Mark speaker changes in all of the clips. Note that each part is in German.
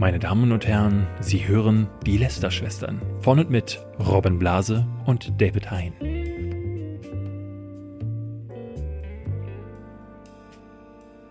Speaker 1: Meine Damen und Herren, Sie hören die Lester-Schwestern von und mit Robin Blase und David Hein.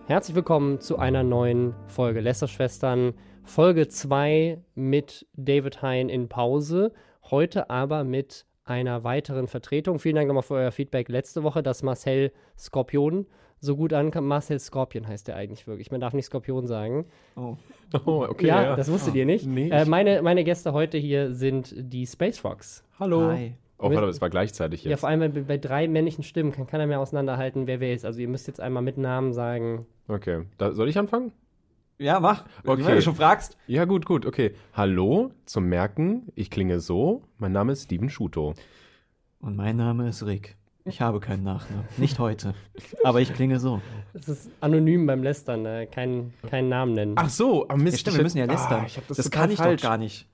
Speaker 2: Herzlich willkommen zu einer neuen Folge Lester-Schwestern. Folge 2 mit David Hein in Pause. Heute aber mit einer weiteren Vertretung. Vielen Dank nochmal für euer Feedback letzte Woche, dass Marcel Skorpion so gut ankam. Marcel Scorpion heißt der eigentlich wirklich. Man darf nicht Skorpion sagen.
Speaker 3: Oh.
Speaker 1: Oh, okay.
Speaker 2: ja,
Speaker 1: Ja,
Speaker 2: das wusstet
Speaker 3: Oh,
Speaker 2: ihr nicht.
Speaker 1: nee.
Speaker 2: Äh, meine, meine Gäste heute hier sind die Space Frogs.
Speaker 1: Hallo.
Speaker 3: Hi.
Speaker 1: Oh, warte, es war gleichzeitig
Speaker 2: Ja,
Speaker 1: jetzt.
Speaker 2: vor allem bei, bei drei männlichen Stimmen kann keiner mehr auseinanderhalten, wer wer ist. Also ihr müsst jetzt einmal mit Namen sagen.
Speaker 1: okay. Da, soll ich anfangen?
Speaker 3: Ja, mach.
Speaker 1: Okay.
Speaker 3: Wenn du schon fragst.
Speaker 1: Ja, gut, gut, okay. Hallo, zum Merken, ich klinge so. Mein Name ist Steven Schuto.
Speaker 3: Und mein Name ist Rick. Ich habe keinen Nachnamen. Nicht heute. Aber ich klinge so.
Speaker 2: Es ist anonym beim Lästern, äh, keinen keinen Namen nennen.
Speaker 1: Ach so, am Mist.
Speaker 3: Ja, stimmt, wir müssen ja lästern.
Speaker 1: Ah, das,
Speaker 3: das kann ich
Speaker 1: falsch.
Speaker 3: doch gar nicht.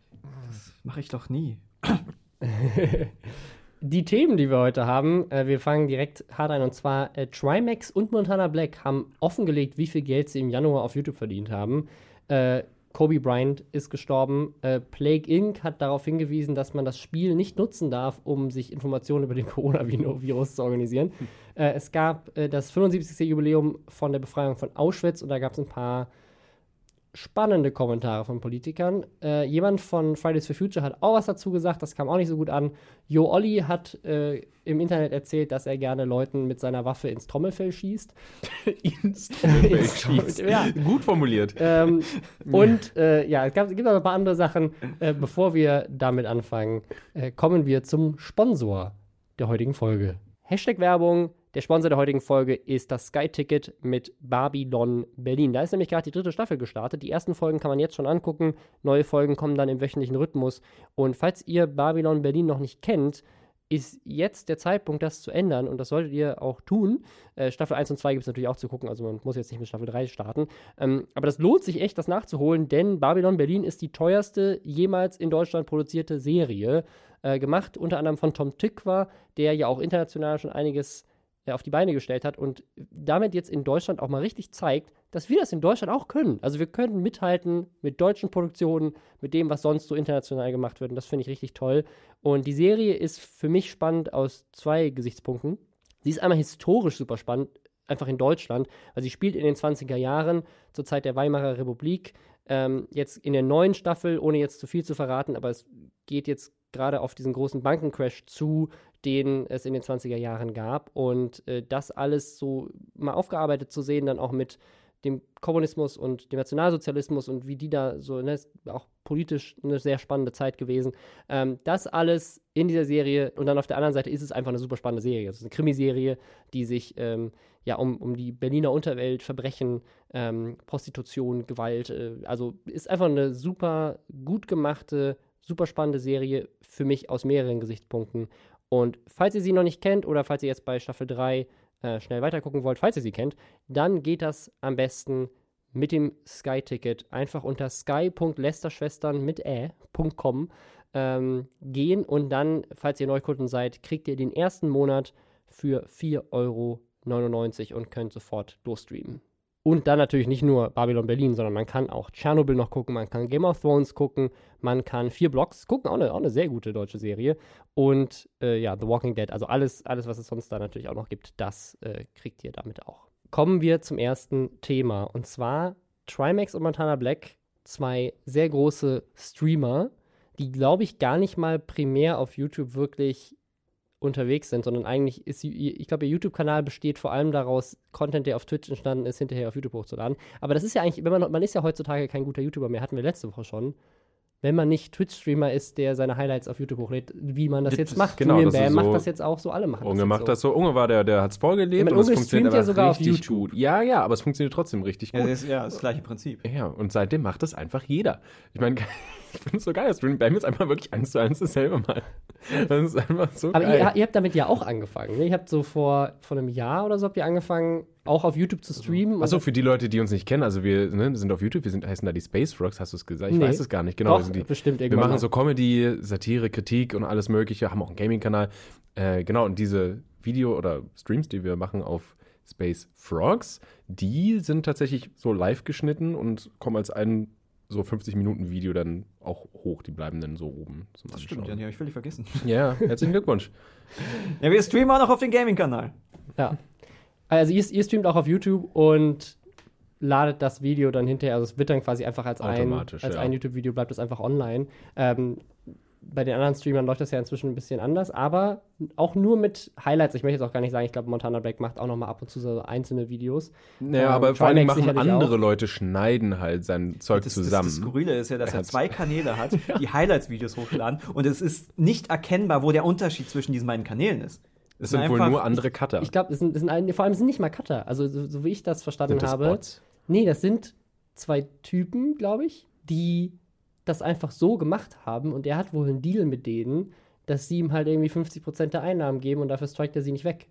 Speaker 3: Das mache ich doch nie.
Speaker 2: Die Themen, die wir heute haben, äh, wir fangen direkt hart ein. Und zwar äh, Trimax und Montana Black haben offengelegt, wie viel Geld sie im Januar auf YouTube verdient haben. Äh, Kobe Bryant ist gestorben. Äh, Plague Inc. hat darauf hingewiesen, dass man das Spiel nicht nutzen darf, um sich Informationen über den Coronavirus zu organisieren. Äh, es gab äh, das 75. Jubiläum von der Befreiung von Auschwitz und da gab es ein paar spannende Kommentare von Politikern. Äh, jemand von Fridays for Future hat auch was dazu gesagt, das kam auch nicht so gut an. Jo Olli hat äh, im Internet erzählt, dass er gerne Leuten mit seiner Waffe ins Trommelfell schießt.
Speaker 1: Ins Trommelfell
Speaker 2: Ins
Speaker 1: schießt.
Speaker 2: ja.
Speaker 1: Gut formuliert.
Speaker 2: Ähm, und äh, ja, es, gab, es gibt noch ein paar andere Sachen. Äh, bevor wir damit anfangen, äh, kommen wir zum Sponsor der heutigen Folge. Hashtag Werbung. Der Sponsor der heutigen Folge ist das Sky-Ticket mit Babylon Berlin. Da ist nämlich gerade die dritte Staffel gestartet. Die ersten Folgen kann man jetzt schon angucken. Neue Folgen kommen dann im wöchentlichen Rhythmus. Und falls ihr Babylon Berlin noch nicht kennt, ist jetzt der Zeitpunkt, das zu ändern. Und das solltet ihr auch tun. Äh, Staffel 1 und 2 gibt es natürlich auch zu gucken. Also man muss jetzt nicht mit Staffel 3 starten. Ähm, aber das lohnt sich echt, das nachzuholen, denn Babylon Berlin ist die teuerste jemals in Deutschland produzierte Serie. Äh, gemacht unter anderem von Tom Tykwer, der ja auch international schon einiges äh, auf die Beine gestellt hat und damit jetzt in Deutschland auch mal richtig zeigt, dass wir das in Deutschland auch können. Also wir können mithalten mit deutschen Produktionen, mit dem, was sonst so international gemacht wird. Und das finde ich richtig toll. Und die Serie ist für mich spannend aus zwei Gesichtspunkten. Sie ist einmal historisch super spannend, einfach in Deutschland. Also sie spielt in den 20er Jahren, zur Zeit der Weimarer Republik. Ähm, jetzt in der neuen Staffel, ohne jetzt zu viel zu verraten, aber es geht jetzt gerade auf diesen großen Bankencrash zu, den es in den 20er Jahren gab. Und äh, das alles so mal aufgearbeitet zu sehen, dann auch mit dem Kommunismus und dem Nationalsozialismus und wie die da so, ne, ist auch politisch eine sehr spannende Zeit gewesen. Ähm, das alles in dieser Serie und dann auf der anderen Seite ist es einfach eine super spannende Serie. Es ist eine Krimiserie, die sich ähm, ja um, um die Berliner Unterwelt, Verbrechen, ähm, Prostitution, Gewalt, äh, also ist einfach eine super gut gemachte, super spannende Serie für mich aus mehreren Gesichtspunkten. Und falls ihr sie noch nicht kennt oder falls ihr jetzt bei Staffel 3 äh, schnell weitergucken wollt, falls ihr sie kennt, dann geht das am besten mit dem Sky-Ticket einfach unter sky.lesterschwestern mit ä.com ähm, gehen und dann, falls ihr Neukunden seid, kriegt ihr den ersten Monat für 4,99 Euro und könnt sofort losstreamen. Und dann natürlich nicht nur Babylon Berlin, sondern man kann auch Tschernobyl noch gucken, man kann Game of Thrones gucken, man kann vier Blocks gucken, auch eine, auch eine sehr gute deutsche Serie. Und äh, ja, The Walking Dead, also alles, alles, was es sonst da natürlich auch noch gibt, das äh, kriegt ihr damit auch. Kommen wir zum ersten Thema und zwar Trimax und Montana Black, zwei sehr große Streamer, die glaube ich gar nicht mal primär auf YouTube wirklich unterwegs sind, sondern eigentlich ist, ich glaube, ihr YouTube-Kanal besteht vor allem daraus, Content, der auf Twitch entstanden ist, hinterher auf YouTube hochzuladen. Aber das ist ja eigentlich, wenn man, man ist ja heutzutage kein guter YouTuber mehr, hatten wir letzte Woche schon. Wenn man nicht Twitch-Streamer ist, der seine Highlights auf YouTube hochlädt, wie man das
Speaker 1: Das
Speaker 2: jetzt macht.
Speaker 1: genau,
Speaker 2: Julian Bam macht
Speaker 1: so-
Speaker 2: das jetzt auch so, alle machen
Speaker 1: Unge
Speaker 2: das
Speaker 1: macht
Speaker 2: jetzt
Speaker 1: das so. Unge war der, der hat es vorgelebt
Speaker 2: Ja, mein
Speaker 1: und es
Speaker 2: Unge
Speaker 1: funktioniert
Speaker 2: streamt ja sogar auf
Speaker 1: richtig
Speaker 2: YouTube.
Speaker 1: gut. Ja, ja, aber es funktioniert trotzdem richtig
Speaker 3: Ja,
Speaker 1: gut.
Speaker 3: das ist ja das gleiche Prinzip.
Speaker 1: Ja, und seitdem macht das einfach jeder. Ich meine, ich finde es so geil, dass Stream Bam jetzt einfach wirklich eins zu eins dasselbe mal. Das ist einfach so
Speaker 2: Aber
Speaker 1: geil.
Speaker 2: ihr, ihr habt damit ja auch angefangen. Ne? Ihr habt so vor, vor einem Jahr oder so habt ihr angefangen, auch auf YouTube zu streamen.
Speaker 1: Achso, für die Leute, die uns nicht kennen, also wir ne, sind auf YouTube, wir sind, heißen da die Space Frogs, hast du es gesagt? Ich
Speaker 2: Nee.
Speaker 1: weiß es gar nicht, genau.
Speaker 2: Doch,
Speaker 1: wir, die,
Speaker 2: bestimmt
Speaker 1: wir machen
Speaker 2: mal.
Speaker 1: so Comedy, Satire, Kritik und alles mögliche, haben auch einen Gaming-Kanal. Äh, genau, und diese Video- oder Streams, die wir machen auf Space Frogs, die sind tatsächlich so live geschnitten und kommen als ein so 50 Minuten Video dann auch hoch. Die bleiben dann so oben zum
Speaker 3: Das stimmt, ja, die habe ich völlig vergessen.
Speaker 1: Ja, herzlichen Glückwunsch.
Speaker 3: Ja, wir streamen auch noch auf den Gaming-Kanal.
Speaker 2: Ja. Also ihr, ihr streamt auch auf YouTube und ladet das Video dann hinterher, also es wird dann quasi einfach als ein, als
Speaker 1: ja.
Speaker 2: ein YouTube-Video, bleibt es einfach online. Ähm, bei den anderen Streamern läuft das ja inzwischen ein bisschen anders, aber auch nur mit Highlights. Ich möchte jetzt auch gar nicht sagen, ich glaube, Montana Black macht auch noch mal ab und zu so einzelne Videos.
Speaker 1: Naja,
Speaker 2: Ähm,
Speaker 1: aber vor allem machen andere
Speaker 2: auch.
Speaker 1: Leute, schneiden halt sein Zeug
Speaker 3: Das,
Speaker 1: zusammen.
Speaker 3: Das, das Skurrile ist ja, dass
Speaker 1: Er
Speaker 3: er zwei Kanäle hat, die Highlights-Videos hochladen und es ist nicht erkennbar, wo der Unterschied zwischen diesen beiden Kanälen ist.
Speaker 1: es sind wohl
Speaker 3: einfach-
Speaker 1: nur andere Cutter.
Speaker 2: Ich glaube, es sind, es sind ein, vor allem es sind nicht mal Cutter. Also so, so wie ich das verstanden
Speaker 1: Sind das
Speaker 2: habe.
Speaker 1: Bots?
Speaker 2: Nee, das sind zwei Typen, glaube ich, die das einfach so gemacht haben und er hat wohl einen Deal mit denen, dass sie ihm halt irgendwie 50% der Einnahmen geben und dafür strikt er sie nicht weg.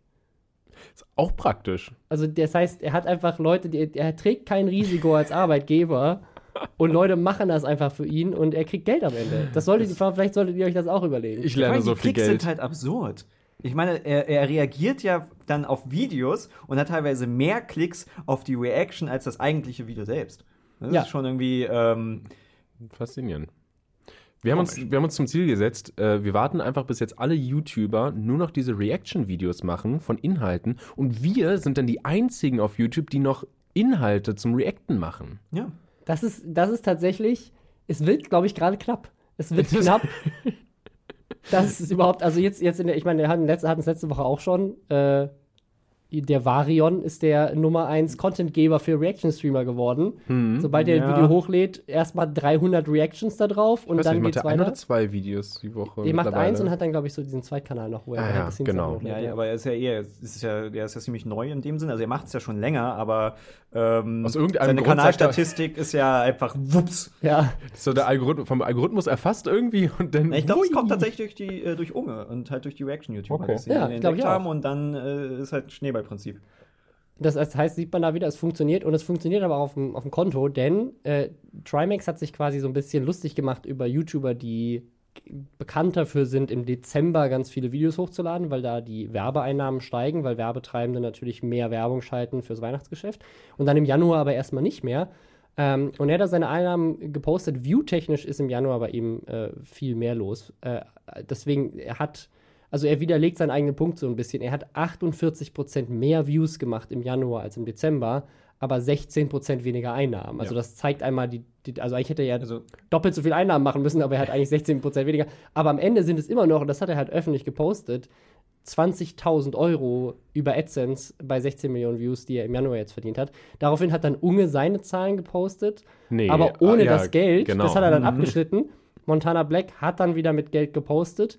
Speaker 1: Ist auch praktisch.
Speaker 2: Also das heißt, er hat einfach Leute, die, er trägt kein Risiko als Arbeitgeber und Leute machen das einfach für ihn und er kriegt Geld am Ende. Das solltet ihr, vielleicht solltet ihr euch das auch überlegen.
Speaker 1: Ich lerne
Speaker 3: allem
Speaker 1: so
Speaker 3: die
Speaker 1: viel
Speaker 3: Klicks
Speaker 1: Geld.
Speaker 3: sind halt absurd. Ich meine, er, er reagiert ja dann auf Videos und hat teilweise mehr Klicks auf die Reaction als das eigentliche Video selbst. Das
Speaker 2: Ja.
Speaker 3: ist schon irgendwie, ähm,
Speaker 1: Faszinierend. Wir haben, uns, wir haben uns zum Ziel gesetzt, äh, wir warten einfach, bis jetzt alle YouTuber nur noch diese Reaction-Videos machen von Inhalten und wir sind dann die einzigen auf YouTube, die noch Inhalte zum Reacten machen.
Speaker 3: ja.
Speaker 2: Das ist, das ist tatsächlich, es wird, glaube ich, gerade knapp. Es wird
Speaker 1: Das-
Speaker 2: knapp. Das ist überhaupt, also jetzt, jetzt in der, ich meine, wir hatten letzte, hatten es letzte Woche auch schon, äh, der Varion ist der Nummer 1 Contentgeber für Reaction-Streamer geworden. Sobald er
Speaker 3: Ja.
Speaker 2: ein Video hochlädt, erstmal 300 Reactions da drauf und
Speaker 1: Ich weiß
Speaker 2: dann
Speaker 1: nicht, macht
Speaker 2: geht's
Speaker 1: der ein oder
Speaker 2: weiter.
Speaker 1: zwei Videos die Woche?
Speaker 2: Der macht eins und hat dann, glaube ich, so diesen Zweitkanal noch, wo er
Speaker 1: Ah ja,
Speaker 2: das Ding
Speaker 1: genau.
Speaker 2: hochlädt,
Speaker 3: Ja, ja, aber er ist ja eher, ist ja, der ist ja ziemlich neu in dem Sinn. Also er macht es ja schon länger, aber ähm,
Speaker 1: Aus irgendeinem
Speaker 3: seine
Speaker 1: Grund er-
Speaker 3: Kanalstatistik ist ja einfach wups.
Speaker 2: ja.
Speaker 1: So der Algorithmus, vom Algorithmus erfasst irgendwie und dann.
Speaker 3: Ich glaube, es kommt tatsächlich durch die äh, durch Unge und halt durch die Reaction-YouTuber,
Speaker 1: Okay.
Speaker 3: sie
Speaker 2: Ja,
Speaker 3: entdeckt haben und dann äh, ist halt Schneeballprinzip.
Speaker 2: Das heißt, sieht man da wieder, es funktioniert und es funktioniert aber auf dem, auf dem Konto, denn äh, Trimax hat sich quasi so ein bisschen lustig gemacht über YouTuber, die bekannt dafür sind, im Dezember ganz viele Videos hochzuladen, weil da die Werbeeinnahmen steigen, weil Werbetreibende natürlich mehr Werbung schalten fürs Weihnachtsgeschäft und dann im Januar aber erstmal nicht mehr. Ähm, und er hat da seine Einnahmen gepostet. View-technisch ist im Januar bei ihm äh, viel mehr los. Äh, deswegen, er hat, also er widerlegt seinen eigenen Punkt so ein bisschen. Er hat 48% mehr Views gemacht im Januar als im Dezember, aber 16% weniger Einnahmen. Also
Speaker 1: Ja.
Speaker 2: das zeigt einmal die, die, also eigentlich hätte er ja
Speaker 3: Also
Speaker 2: doppelt so viel Einnahmen machen müssen, aber er hat eigentlich 16% weniger. Aber am Ende sind es immer noch, und das hat er halt öffentlich gepostet, 20.000 Euro über AdSense bei 16 Millionen Views, die er im Januar jetzt verdient hat. Daraufhin hat dann Unge seine Zahlen gepostet,
Speaker 1: Nee,
Speaker 2: aber ohne
Speaker 1: ah, ja,
Speaker 2: das Geld.
Speaker 1: genau.
Speaker 2: Das hat er dann
Speaker 1: Mhm.
Speaker 2: abgeschnitten. Montana Black hat dann wieder mit Geld gepostet.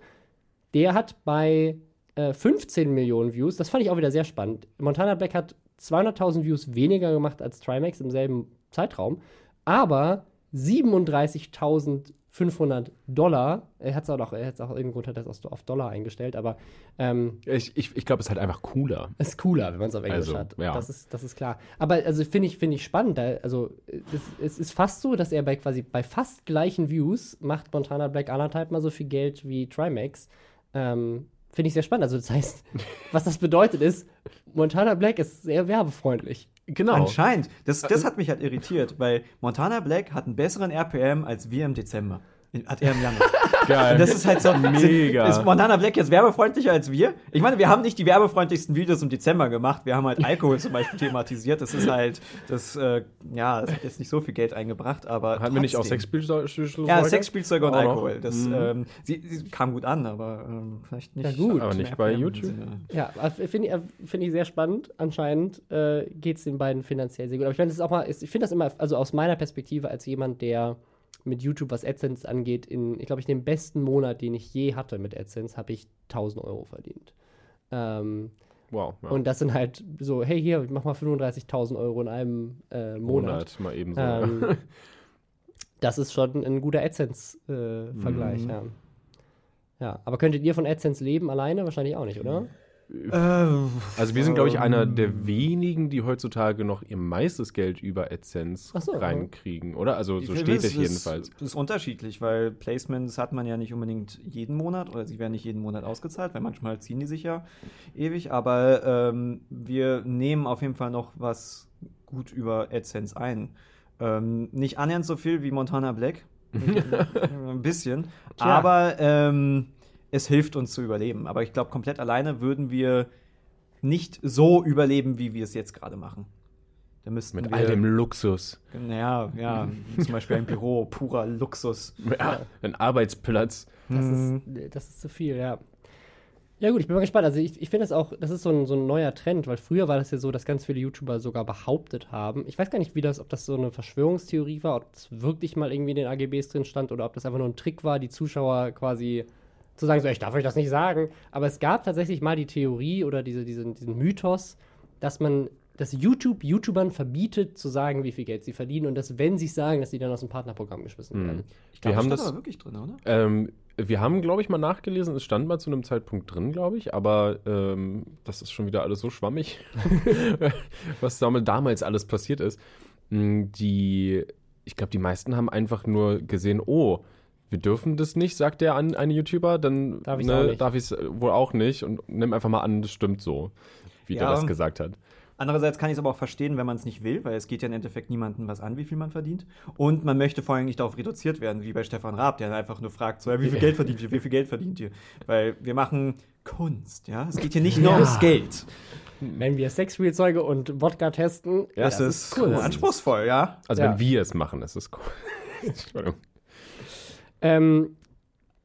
Speaker 2: Der hat bei äh, 15 Millionen Views, das fand ich auch wieder sehr spannend. Montana Black hat 200.000 Views weniger gemacht als Trimax im selben Zeitraum, aber 37.500 Dollar. Er hat es auch, noch- er hat's auch irgendwo hat das auf Dollar eingestellt, aber ähm,
Speaker 1: Ich, ich, ich glaube, es ist halt einfach cooler.
Speaker 2: ist cooler, wenn man es auf Englisch
Speaker 1: Also,
Speaker 2: hat.
Speaker 1: ja.
Speaker 2: Das, ist, das ist klar. Aber also finde ich, finde ich spannend. Also es, es ist fast so, dass er bei quasi bei fast gleichen Views macht Montana Black anderthalb mal so viel Geld wie Trimax. Ähm, finde ich sehr spannend. Also das heißt, was das bedeutet ist, Montana Black ist sehr werbefreundlich.
Speaker 1: Genau.
Speaker 3: anscheinend. Das, das hat mich halt irritiert, weil Montana Black hat einen besseren RPM als wir im Dezember. Hat er im Januar.
Speaker 1: Geil.
Speaker 3: Und das ist halt so.
Speaker 1: Mega.
Speaker 3: Ist Montana Black jetzt werbefreundlicher als wir? Ich meine, wir haben nicht die werbefreundlichsten Videos im Dezember gemacht. Wir haben halt Alkohol zum Beispiel thematisiert. Das ist halt, das, äh, ja, das hat jetzt nicht so viel Geld eingebracht, aber.
Speaker 1: Hatten wir nicht auch
Speaker 3: trotzdem.
Speaker 1: Sexspielzeuge?
Speaker 3: Ja, Sexspielzeuge und? Alkohol. Das,
Speaker 1: Mhm.
Speaker 3: ähm, sie, sie kam gut an, aber ähm, vielleicht nicht.
Speaker 2: Ja, gut.
Speaker 1: Aber nicht bei YouTube.
Speaker 2: Ja, finde ich, find ich sehr spannend. Anscheinend äh, geht es den beiden finanziell sehr gut. Aber ich meine, das ist auch mal, ich finde das immer, also aus meiner Perspektive als jemand, der mit YouTube, was AdSense angeht, in, ich glaube, ich den besten Monat, den ich je hatte mit AdSense, habe ich 1000 Euro verdient. Ähm,
Speaker 1: Wow. Ja.
Speaker 2: Und das sind halt so, hey, hier, ich mach mal 35.000 Euro in einem äh, Monat.
Speaker 1: Mal eben so.
Speaker 2: Ähm, das ist schon ein guter AdSense-Vergleich,
Speaker 1: Mhm.
Speaker 2: ja. Ja, aber könntet ihr von AdSense leben alleine? Wahrscheinlich auch nicht, oder?
Speaker 1: Also wir sind, glaube ich, einer
Speaker 3: Ähm.
Speaker 1: der wenigen, die heutzutage noch ihr meistes Geld über AdSense
Speaker 2: so,
Speaker 1: reinkriegen, oder? Also so steht es jedenfalls.
Speaker 3: Das ist unterschiedlich, weil Placements hat man ja nicht unbedingt jeden Monat oder sie werden nicht jeden Monat ausgezahlt, weil manchmal ziehen die sich ja ewig. Aber ähm, wir nehmen auf jeden Fall noch was gut über AdSense ein. Ähm, nicht annähernd so viel wie Montana Black. Ein bisschen. Tja. Aber ähm, es hilft uns zu überleben. Aber ich glaube, komplett alleine würden wir nicht so überleben, wie wir es jetzt gerade machen.
Speaker 1: Da müssten Mit wir, all dem Luxus.
Speaker 3: Naja, ja, zum Beispiel ein Büro, purer Luxus.
Speaker 1: Ja, ein Arbeitsplatz.
Speaker 2: Das, ist, das ist zu viel, ja. Ja gut, ich bin mal gespannt. Also ich, ich finde das auch, das ist so ein, so ein neuer Trend, weil früher war das ja so, dass ganz viele YouTuber sogar behauptet haben. Ich weiß gar nicht, wie das, ob das so eine Verschwörungstheorie war, ob es wirklich mal irgendwie in den AGBs drin stand oder ob das einfach nur ein Trick war, die Zuschauer quasi zu sagen, so ich darf euch das nicht sagen. Aber es gab tatsächlich mal die Theorie oder diese, diesen, diesen Mythos, dass man dass YouTube YouTubern verbietet zu sagen, wie viel Geld sie verdienen und dass, wenn sie sagen, dass sie dann aus dem Partnerprogramm geschmissen hm. werden.
Speaker 3: Ich glaube, das stand aber wirklich drin, oder?
Speaker 1: Ähm, wir haben, glaube ich, mal nachgelesen, es stand mal zu einem Zeitpunkt drin, glaube ich, aber ähm, das ist schon wieder alles so schwammig, was damals alles passiert ist. Hm, die, ich glaube, die meisten haben einfach nur gesehen, oh, wir dürfen das nicht, sagt der an eine YouTuber, dann darf ich es ne, wohl auch nicht und nimm einfach mal an, das stimmt so, wie ja, der das gesagt hat.
Speaker 3: Andererseits kann ich es aber auch verstehen, wenn man es nicht will, weil es geht ja im Endeffekt niemandem was an, wie viel man verdient. Und man möchte vor allem nicht darauf reduziert werden, wie bei Stefan Raab, der einfach nur fragt, so, wie viel Geld verdient ihr, wie viel Geld verdient ihr? Weil wir machen Kunst, ja. Es geht hier nicht nur ja. ums Geld.
Speaker 2: Wenn wir Sexspielzeuge und Wodka testen,
Speaker 3: ja, das, das ist cool. anspruchsvoll, ja.
Speaker 1: Also ja. wenn wir es machen, ist cool. Entschuldigung.
Speaker 2: Ähm,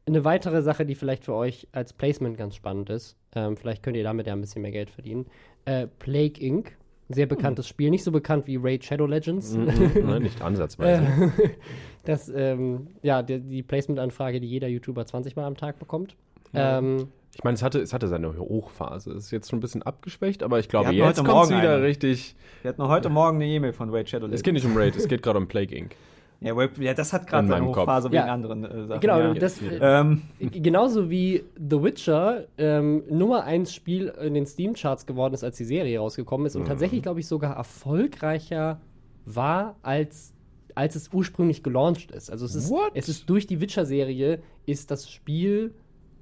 Speaker 2: eine weitere Sache, die vielleicht für euch als Placement ganz spannend ist, ähm, vielleicht könnt ihr damit ja ein bisschen mehr Geld verdienen. Äh, Plague Inc., sehr bekanntes hm. Spiel, nicht so bekannt wie Raid Shadow Legends. Mhm,
Speaker 1: nein, nicht ansatzweise.
Speaker 2: das, ähm, ja, die, die Placement-Anfrage, die jeder YouTuber 20 Mal am Tag bekommt. Ja. Ähm,
Speaker 1: ich meine, es hatte, es hatte seine Hochphase. Es ist jetzt schon ein bisschen abgeschwächt, aber ich glaube, jetzt kommt es wieder eine. richtig.
Speaker 3: Wir hatten heute Morgen eine E-Mail von Raid Shadow
Speaker 1: Legends. Es geht nicht um Raid, es geht gerade um Plague Inc.
Speaker 3: Ja, ja das hat gerade seine Hochphase Kopf. wegen ja. anderen äh, Sachen.
Speaker 2: Genau, ja. das, ähm. genauso wie The Witcher ähm, Nummer 1 Spiel in den Steam-Charts geworden ist, als die Serie rausgekommen ist und mhm. tatsächlich, glaube ich, sogar erfolgreicher war, als, als es ursprünglich gelauncht ist. Also es ist, es ist durch die Witcher-Serie ist das Spiel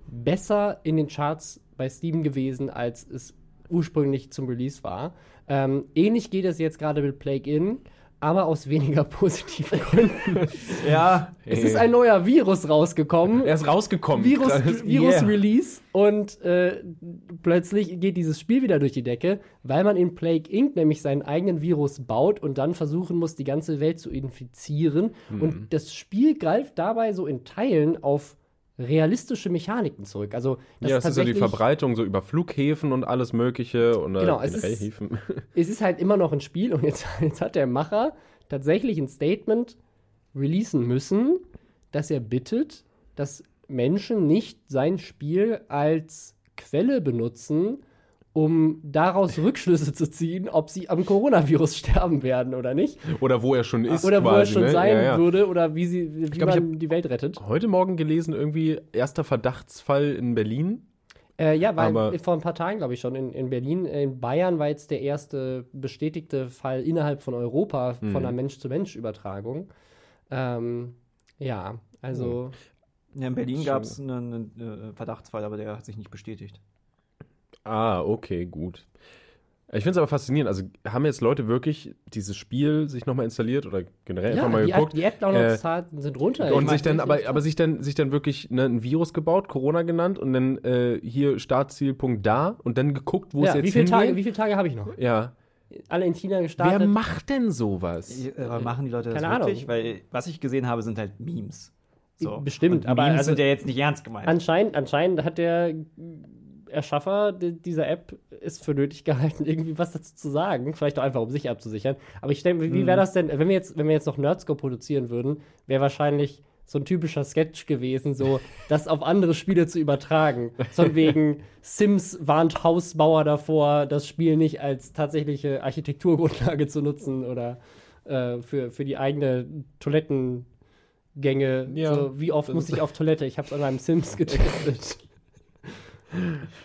Speaker 2: besser in den Charts bei Steam gewesen, als es ursprünglich zum Release war. Ähm, ähnlich geht es jetzt gerade mit Plague Inn aber aus weniger positiven Gründen.
Speaker 3: ja.
Speaker 2: Es ist ein neuer Virus rausgekommen.
Speaker 1: Er ist rausgekommen.
Speaker 2: Virus, Virus yeah. Release. Und äh, plötzlich geht dieses Spiel wieder durch die Decke, weil man in Plague Inc. nämlich seinen eigenen Virus baut und dann versuchen muss, die ganze Welt zu infizieren. Mhm. Und das Spiel greift dabei so in Teilen auf realistische Mechaniken zurück. Also
Speaker 1: das ja, es ist so die Verbreitung so über Flughäfen und alles Mögliche und
Speaker 2: genau, es ist, Häfen. es ist halt immer noch ein Spiel und jetzt, jetzt hat der Macher tatsächlich ein Statement releasen müssen, dass er bittet, dass Menschen nicht sein Spiel als Quelle benutzen, um daraus Rückschlüsse zu ziehen, ob sie am Coronavirus sterben werden oder nicht.
Speaker 1: Oder wo er schon ist.
Speaker 2: Oder quasi, wo er schon ne? sein ja, ja. würde oder wie, sie, wie glaub, man die Welt rettet.
Speaker 1: Heute Morgen gelesen, irgendwie erster Verdachtsfall in Berlin.
Speaker 2: Äh, ja, weil Aber vor ein paar Tagen, glaube ich, schon in, in Berlin. In Bayern war jetzt der erste bestätigte Fall innerhalb von Europa mhm. von einer Mensch-zu-Mensch-Übertragung. Ähm, ja, also.
Speaker 3: Ja, in Berlin gab es einen, einen Verdachtsfall, aber der hat sich nicht bestätigt.
Speaker 1: Ah, okay, gut. Ich finde es aber faszinierend. Also haben jetzt Leute wirklich dieses Spiel sich nochmal installiert oder generell ja, einfach mal
Speaker 2: die
Speaker 1: geguckt?
Speaker 2: die App-Downloads-Zahlen äh, sind runter.
Speaker 1: Und sich dann, aber, aber sich dann, sich dann wirklich ne, ein Virus gebaut, Corona genannt und dann äh, hier Startzielpunkt da und dann geguckt, wo ja, es jetzt
Speaker 2: wie viele Tage, Wie viele Tage habe ich noch?
Speaker 1: Ja.
Speaker 2: Alle in China gestartet.
Speaker 1: Wer macht denn sowas?
Speaker 3: Aber machen die Leute das
Speaker 2: Keine
Speaker 3: wirklich? Ahnung. Weil was ich gesehen habe, sind halt Memes.
Speaker 2: So. Bestimmt,
Speaker 3: und aber Memes also, sind ja jetzt nicht ernst gemeint.
Speaker 2: Anscheinend, anscheinend hat der Erschaffer dieser App ist für nötig gehalten, irgendwie was dazu zu sagen. Vielleicht auch einfach, um sich abzusichern. Aber ich denke, wie wäre mhm. das denn, wenn wir jetzt, wenn wir jetzt noch Nerdscope produzieren würden, wäre wahrscheinlich so ein typischer Sketch gewesen, so das auf andere Spiele zu übertragen. Von wegen Sims warnt Hausbauer davor, das Spiel nicht als tatsächliche Architekturgrundlage zu nutzen oder äh, für, für die eigene Toilettengänge. Ja, so, wie oft muss ich auf Toilette? Ich habe es an meinem Sims getestet.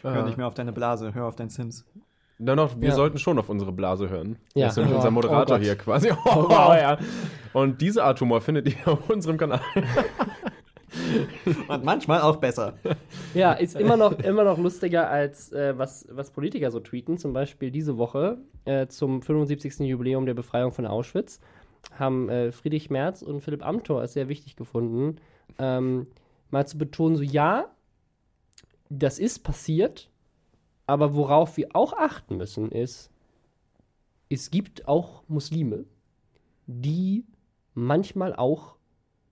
Speaker 3: Hör nicht mehr auf deine Blase, hör auf dein Sims.
Speaker 1: Na noch, wir ja. sollten schon auf unsere Blase hören.
Speaker 2: Ja.
Speaker 1: Das ist oh, unser Moderator oh hier quasi. Oh, oh, ja. Und diese Art Humor findet ihr auf unserem Kanal.
Speaker 3: Und manchmal auch besser.
Speaker 2: Ja, ist immer noch, immer noch lustiger als äh, was, was Politiker so tweeten. Zum Beispiel diese Woche äh, zum 75. Jubiläum der Befreiung von Auschwitz haben äh, Friedrich Merz und Philipp Amthor es sehr wichtig gefunden, ähm, mal zu betonen, so ja, das ist passiert, aber worauf wir auch achten müssen, ist, es gibt auch Muslime, die manchmal auch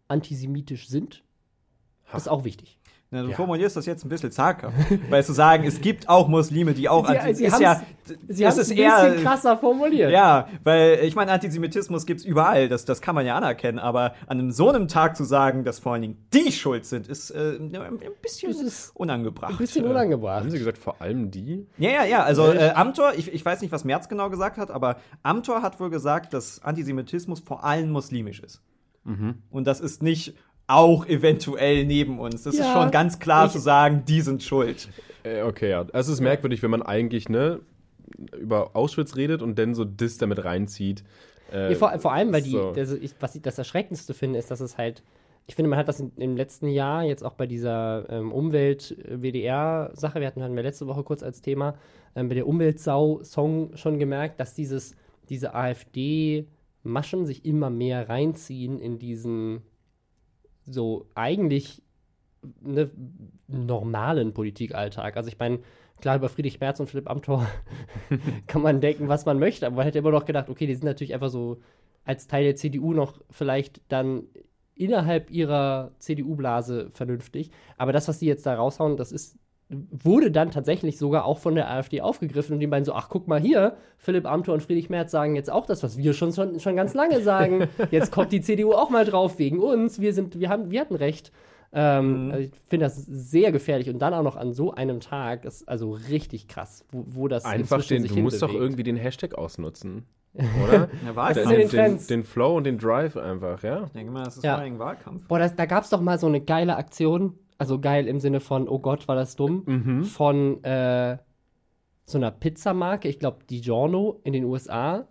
Speaker 2: antisemitisch sind. Das ist auch wichtig.
Speaker 3: Ja, du
Speaker 1: Ja.
Speaker 3: formulierst das jetzt ein bisschen zaghaft, weil zu sagen, es gibt auch Muslime, die auch
Speaker 2: Sie-
Speaker 3: ist ja,
Speaker 2: Sie haben es
Speaker 3: ist
Speaker 2: ein bisschen
Speaker 3: eher
Speaker 2: krasser formuliert.
Speaker 3: Ja, weil ich meine, Antisemitismus gibt's überall, das, das kann man ja anerkennen, aber an einem, so einem Tag zu sagen, dass vor allen Dingen die schuld sind, ist äh, ein bisschen
Speaker 2: ist
Speaker 3: unangebracht.
Speaker 2: Ein bisschen
Speaker 3: Äh,
Speaker 2: unangebracht.
Speaker 1: Haben Sie gesagt, vor allem die?
Speaker 3: Ja, ja, ja, also äh, Amtor, ich, ich weiß nicht, was Merz genau gesagt hat, aber Amtor hat wohl gesagt, dass Antisemitismus vor allem muslimisch ist. Und das ist nicht auch eventuell neben uns. Das ist
Speaker 2: Ja,
Speaker 3: schon ganz klar
Speaker 2: ich-
Speaker 3: zu sagen, die sind schuld.
Speaker 1: Äh, okay, ja. Es ist merkwürdig, wenn man eigentlich, ne, über Auschwitz redet und dann so das damit reinzieht. Äh,
Speaker 2: Ja, vor, vor allem, weil die,
Speaker 1: so.
Speaker 2: also ich, was ich das Erschreckendste finde, ist, dass es halt, ich finde, man hat das in, im letzten Jahr jetzt auch bei dieser ähm, Umwelt-WDR-Sache, wir hatten hatten wir letzte Woche kurz als Thema, ähm, bei der Umweltsau-Song schon gemerkt, dass dieses, diese AfD-Maschen sich immer mehr reinziehen in diesen so eigentlich ne, normalen Politikalltag. Also ich meine, klar, über Friedrich Merz und Philipp Amthor kann man denken, was man möchte, aber man hätte immer noch gedacht, okay, die sind natürlich einfach so als Teil der CDU noch vielleicht dann innerhalb ihrer CDU-Blase vernünftig. Aber das, was die jetzt da raushauen, das ist wurde dann tatsächlich sogar auch von der AfD aufgegriffen und die meinen so, ach guck mal hier, Philipp Amthor und Friedrich Merz sagen jetzt auch das, was wir schon, schon, schon ganz lange sagen. Jetzt kommt die CDU auch mal drauf wegen uns. Wir sind, wir haben, wir hatten recht. Ähm, also ich finde das sehr gefährlich und dann auch noch an so einem Tag ist also richtig krass, wo, wo das
Speaker 1: Einfach den, du musst doch irgendwie den Hashtag ausnutzen. Oder?
Speaker 3: Ja,
Speaker 2: Das ist
Speaker 1: den,
Speaker 2: den
Speaker 1: den, Flow und den Drive einfach, ja?
Speaker 3: Ich denke mal, das ist
Speaker 2: Ja.
Speaker 3: vor allem Wahlkampf.
Speaker 2: Boah, das, da gab es doch mal so eine geile Aktion, also geil im Sinne von, oh Gott, war das dumm,
Speaker 1: Mhm.
Speaker 2: von äh, so einer Pizzamarke, ich glaube DiGiorno in den USA.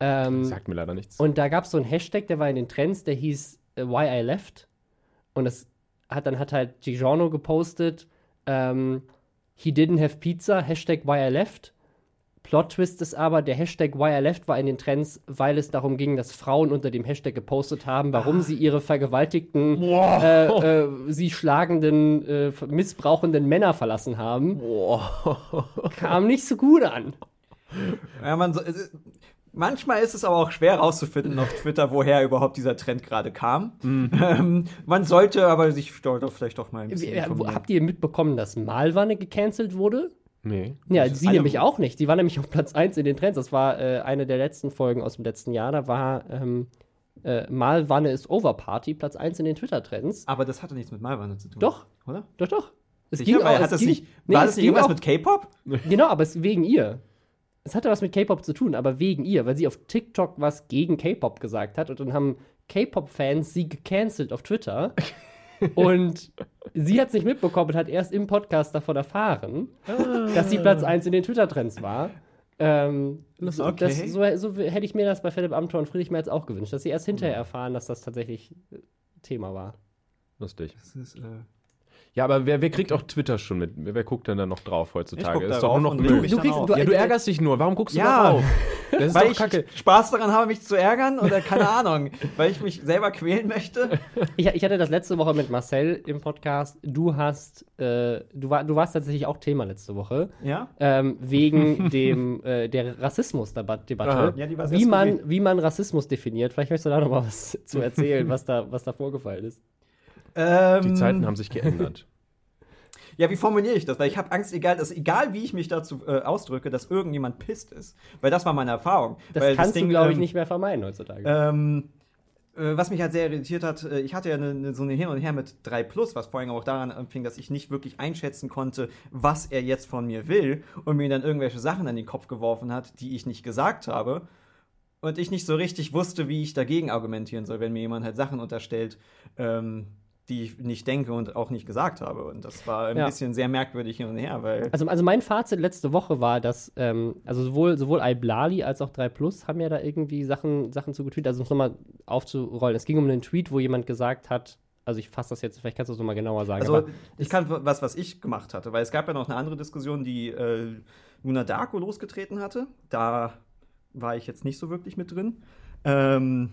Speaker 2: Ähm,
Speaker 1: Sagt mir leider nichts.
Speaker 2: und da gab es so einen Hashtag, der war in den Trends, der hieß äh, Why I Left. Und das hat dann hat halt DiGiorno gepostet, ähm, He didn't have pizza, Hashtag Why I Left. Plot Twist ist aber, der Hashtag Why I Left war in den Trends, weil es darum ging, dass Frauen unter dem Hashtag gepostet haben, warum sie ihre vergewaltigten, äh, äh, sie schlagenden, äh, missbrauchenden Männer verlassen haben. Kam nicht so gut an.
Speaker 3: Ja, man so, es- manchmal ist es aber auch schwer herauszufinden auf Twitter, woher überhaupt dieser Trend gerade kam. Ähm, man sollte aber sich doch, doch vielleicht doch mal ein bisschen informieren.
Speaker 2: Habt ihr mitbekommen, dass Malwanne gecancelt wurde?
Speaker 1: Nee.
Speaker 2: Ja, sie nämlich auch nicht. Die war nämlich auf Platz 1 in den Trends. Das war äh, eine der letzten Folgen aus dem letzten Jahr. Da war ähm, äh, Malwanne ist Overparty, Platz 1 in den Twitter-Trends.
Speaker 3: Aber das hatte nichts mit Malwanne zu tun.
Speaker 2: Doch.
Speaker 3: Oder?
Speaker 2: Doch, doch. Es
Speaker 3: Sicher? Weil
Speaker 2: auch-
Speaker 3: hat das
Speaker 2: ging-
Speaker 3: nicht,
Speaker 2: nee,
Speaker 3: war das nicht
Speaker 2: ging
Speaker 3: irgendwas
Speaker 2: auch-
Speaker 3: mit K-Pop?
Speaker 2: Genau, aber es wegen ihr. Es hatte was mit K-Pop zu tun, aber wegen ihr, weil sie auf TikTok was gegen K-Pop gesagt hat und dann haben K-Pop-Fans sie gecancelt auf Twitter. und sie hat es nicht mitbekommen und hat erst im Podcast davon erfahren, dass sie Platz 1 in den Twitter-Trends war. Ähm, so,
Speaker 3: Okay.
Speaker 2: das, so, so hätte ich mir das bei Philipp Amthor und Friedrich Merz auch gewünscht, dass sie erst hinterher erfahren, dass das tatsächlich Thema war.
Speaker 1: Lustig.
Speaker 3: Das ist, äh,
Speaker 1: Ja, aber wer, wer kriegt auch Twitter schon mit? Wer, wer guckt denn da noch drauf
Speaker 3: Ich
Speaker 1: heutzutage? ist doch nur noch
Speaker 2: Du
Speaker 3: dann
Speaker 2: kriegst- du-
Speaker 1: ja, du ärgerst dich nur. Warum guckst du
Speaker 3: Ja.
Speaker 1: da drauf? Das ist
Speaker 3: weil
Speaker 1: doch
Speaker 3: ich
Speaker 1: kacke.
Speaker 3: Spaß daran habe, mich zu ärgern oder keine Ahnung, weil ich mich selber quälen möchte.
Speaker 2: Ich, ich hatte das letzte Woche mit Marcel im Podcast. Du hast, äh, du, war, du warst tatsächlich auch Thema letzte Woche.
Speaker 3: Ja?
Speaker 2: ähm, wegen dem, äh, der Rassismusdebatte.
Speaker 3: Ja, die war sehr
Speaker 2: wie, man, wie man Rassismus definiert. Vielleicht möchtest du da noch mal was zu erzählen, was da, was da vorgefallen ist.
Speaker 3: Ähm,
Speaker 1: Die Zeiten haben sich geändert.
Speaker 3: Ja, wie formuliere ich das? Weil ich habe Angst, egal, dass, egal wie ich mich dazu äh, ausdrücke, dass irgendjemand pisst ist. Weil das war meine Erfahrung.
Speaker 2: Das
Speaker 3: Weil
Speaker 2: kannst du,
Speaker 3: Ding,
Speaker 2: glaube ich,
Speaker 3: ähm,
Speaker 2: nicht mehr vermeiden heutzutage.
Speaker 3: Ähm, äh, was mich halt sehr irritiert hat, äh, ich hatte ja ne, ne, so eine Hin und Her mit 3 Plus, was vor allem auch daran anfing, dass ich nicht wirklich einschätzen konnte, was er jetzt von mir will und mir dann irgendwelche Sachen an den Kopf geworfen hat, die ich nicht gesagt habe. Und ich nicht so richtig wusste, wie ich dagegen argumentieren soll, wenn mir jemand halt Sachen unterstellt, ähm, die ich nicht denke und auch nicht gesagt habe. Und das war ein
Speaker 2: Ja.
Speaker 3: bisschen sehr merkwürdig hin und her, weil.
Speaker 2: Also, also mein Fazit letzte Woche war, dass ähm, also sowohl, sowohl Iblali als auch 3 Plus haben ja da irgendwie Sachen, Sachen zu getweetet. Also um es nochmal aufzurollen. Es ging um einen Tweet, wo jemand gesagt hat, also ich fasse das jetzt, vielleicht kannst du es nochmal genauer sagen.
Speaker 3: Also, ich kann was, was ich gemacht hatte, weil es gab ja noch eine andere Diskussion, die äh, Luna Darko losgetreten hatte. Da war ich jetzt nicht so wirklich mit drin. Ähm,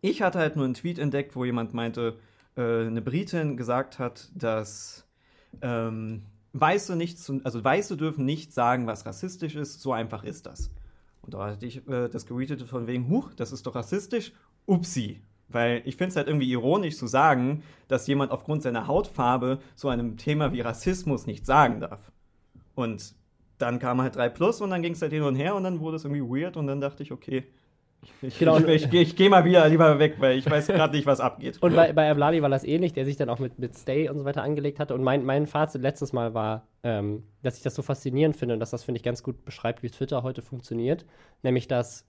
Speaker 3: Ich hatte halt nur einen Tweet entdeckt, wo jemand meinte, äh, eine Britin gesagt hat, dass ähm, Weiße nicht, zu, also Weiße dürfen nicht sagen, was rassistisch ist. So einfach ist das. Und da hatte ich äh, das geretweetet von wegen, huch, das ist doch rassistisch. Upsi. Weil ich finde es halt irgendwie ironisch zu sagen, dass jemand aufgrund seiner Hautfarbe zu einem Thema wie Rassismus nicht sagen darf. Und dann kam halt 3 Plus und dann ging es halt hin und her und dann wurde es irgendwie weird und dann dachte ich, okay, ich, genau. ich, ich, ich gehe mal wieder lieber weg, weil ich weiß gerade nicht, was abgeht.
Speaker 2: Und bei, bei Ablali war das ähnlich, der sich dann auch mit, mit Stay und so weiter angelegt hatte. Und mein, mein Fazit letztes Mal war, ähm, dass ich das so faszinierend finde und dass das, finde ich, ganz gut beschreibt, wie Twitter heute funktioniert. Nämlich, dass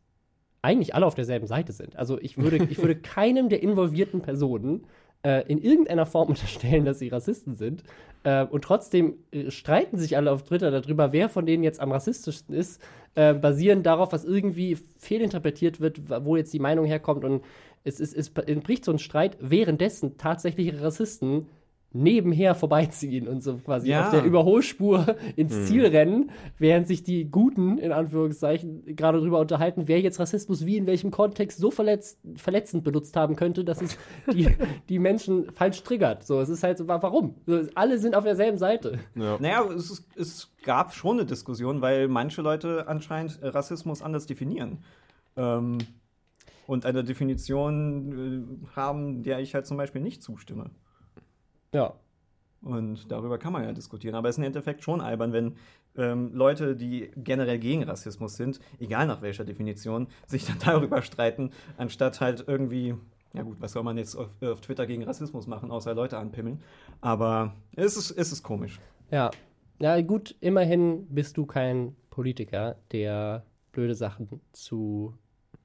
Speaker 2: eigentlich alle auf derselben Seite sind. Also ich würde, ich würde keinem der involvierten Personen äh, in irgendeiner Form unterstellen, dass sie Rassisten sind. Äh, und trotzdem äh, streiten sich alle auf Twitter darüber, wer von denen jetzt am rassistischsten ist, äh, basierend darauf, was irgendwie fehlinterpretiert wird, wo jetzt die Meinung herkommt. Und es, es, es entbricht so ein Streit, währenddessen tatsächliche Rassisten nebenher vorbeiziehen und so quasi ja. auf der Überholspur ins hm. Ziel rennen, während sich die Guten, in Anführungszeichen, gerade darüber unterhalten, wer jetzt Rassismus wie in welchem Kontext so verletzt, verletzend benutzt haben könnte, dass es die, die Menschen falsch triggert. So, es ist halt so, warum? So, alle sind auf derselben Seite.
Speaker 3: Ja. Naja, es, ist, es gab schon eine Diskussion, weil manche Leute anscheinend Rassismus anders definieren. Ähm, und eine Definition äh, haben, der ich halt zum Beispiel nicht zustimme.
Speaker 2: Ja.
Speaker 3: Und darüber kann man ja diskutieren. Aber es ist im Endeffekt schon albern, wenn ähm, Leute, die generell gegen Rassismus sind, egal nach welcher Definition, sich dann darüber streiten, anstatt halt irgendwie, ja gut, was soll man jetzt auf, auf Twitter gegen Rassismus machen, außer Leute anpimmeln. Aber es ist, es ist komisch.
Speaker 2: Ja. Ja, gut, immerhin bist du kein Politiker, der blöde Sachen zu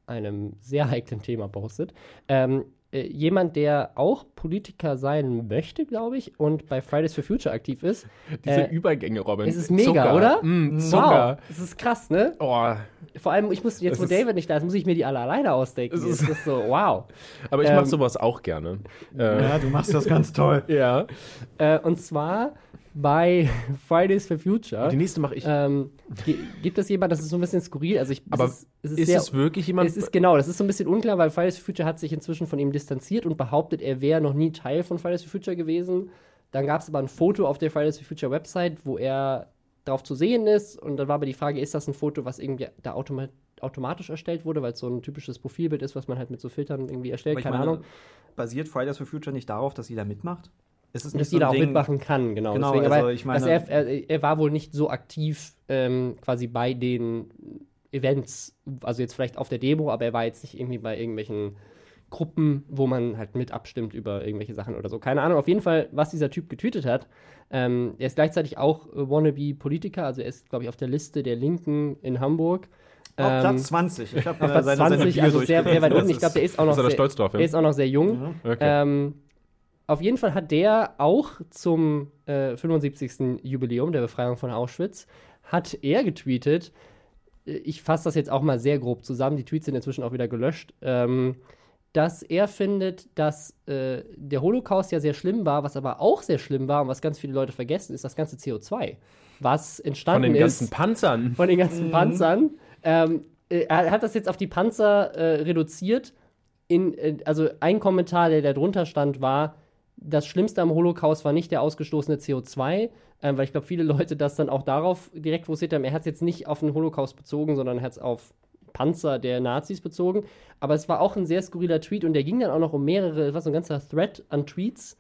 Speaker 2: einem sehr heiklen Thema postet. Ähm, äh, jemand, der auch Politiker sein möchte, glaube ich, und bei Fridays for Future aktiv ist.
Speaker 1: Diese äh, Übergänge, Robin.
Speaker 2: Es ist mega, Zucker. oder? Mm, Zucker. Wow. Es ist krass, ne?
Speaker 1: Oh.
Speaker 2: Vor allem, ich muss, jetzt wo David nicht da ist, muss ich mir die alle alleine ausdenken. Es ist, ist so, wow.
Speaker 1: Aber ich ähm, mache sowas auch gerne.
Speaker 3: Äh, ja, du machst das ganz toll.
Speaker 2: ja. Äh, und zwar bei Fridays for Future.
Speaker 1: Die nächste mache ich.
Speaker 2: Ähm, gibt es jemand, das ist so ein bisschen skurril. Also ich,
Speaker 1: Aber es ist, es ist, ist sehr, es wirklich jemand?
Speaker 2: Es ist genau, das ist so ein bisschen unklar, weil Fridays for Future hat sich inzwischen von ihm distanziert und behauptet, er wäre noch nie Teil von Fridays for Future gewesen. Dann gab es aber ein Foto auf der Fridays for Future Website, wo er drauf zu sehen ist. Und dann war aber die Frage, ist das ein Foto, was irgendwie da automat automatisch erstellt wurde, weil es so ein typisches Profilbild ist, was man halt mit so Filtern irgendwie erstellt, keine meine, Ahnung.
Speaker 3: Basiert Fridays for Future nicht darauf, dass jeder mitmacht?
Speaker 2: Es ist dass jeder so auch mitmachen kann, genau.
Speaker 3: genau Deswegen, also ich
Speaker 2: meine, er, er, er, war wohl nicht so aktiv ähm, quasi bei den Events, also jetzt vielleicht auf der Demo, aber er war jetzt nicht irgendwie bei irgendwelchen Gruppen, wo man halt mit abstimmt über irgendwelche Sachen oder so. Keine Ahnung, auf jeden Fall, was dieser Typ getweetet hat. Ähm, er ist gleichzeitig auch äh, Wannabe-Politiker, also er ist, glaube ich, auf der Liste der Linken in Hamburg.
Speaker 3: Auf ähm, Platz 20.
Speaker 2: Ich habe äh, Platz seine, 20, seine also sehr, sehr weit oben. Ich glaube, der ist auch noch,
Speaker 1: sehr,
Speaker 2: er ist auch noch sehr jung. Mhm. Okay. Ähm, auf jeden Fall hat der auch zum äh, 75. Jubiläum der Befreiung von Auschwitz, hat er getweetet, äh, ich fasse das jetzt auch mal sehr grob zusammen, die Tweets sind inzwischen auch wieder gelöscht, ähm, dass er findet, dass äh, der Holocaust ja sehr schlimm war, was aber auch sehr schlimm war und was ganz viele Leute vergessen, ist das ganze CO2, was entstanden ist. Von
Speaker 1: den ganzen ist, Panzern.
Speaker 2: Von den ganzen mhm. Panzern. Ähm, äh, er hat das jetzt auf die Panzer äh, reduziert. In, äh, also ein Kommentar, der da drunter stand, war, das Schlimmste am Holocaust war nicht der ausgestoßene CO2, äh, weil ich glaube, viele Leute das dann auch darauf direkt fokussiert haben. Er hat es jetzt nicht auf den Holocaust bezogen, sondern er hat es auf Panzer der Nazis bezogen. Aber es war auch ein sehr skurriler Tweet und der ging dann auch noch um mehrere, was so ein ganzer Thread an Tweets,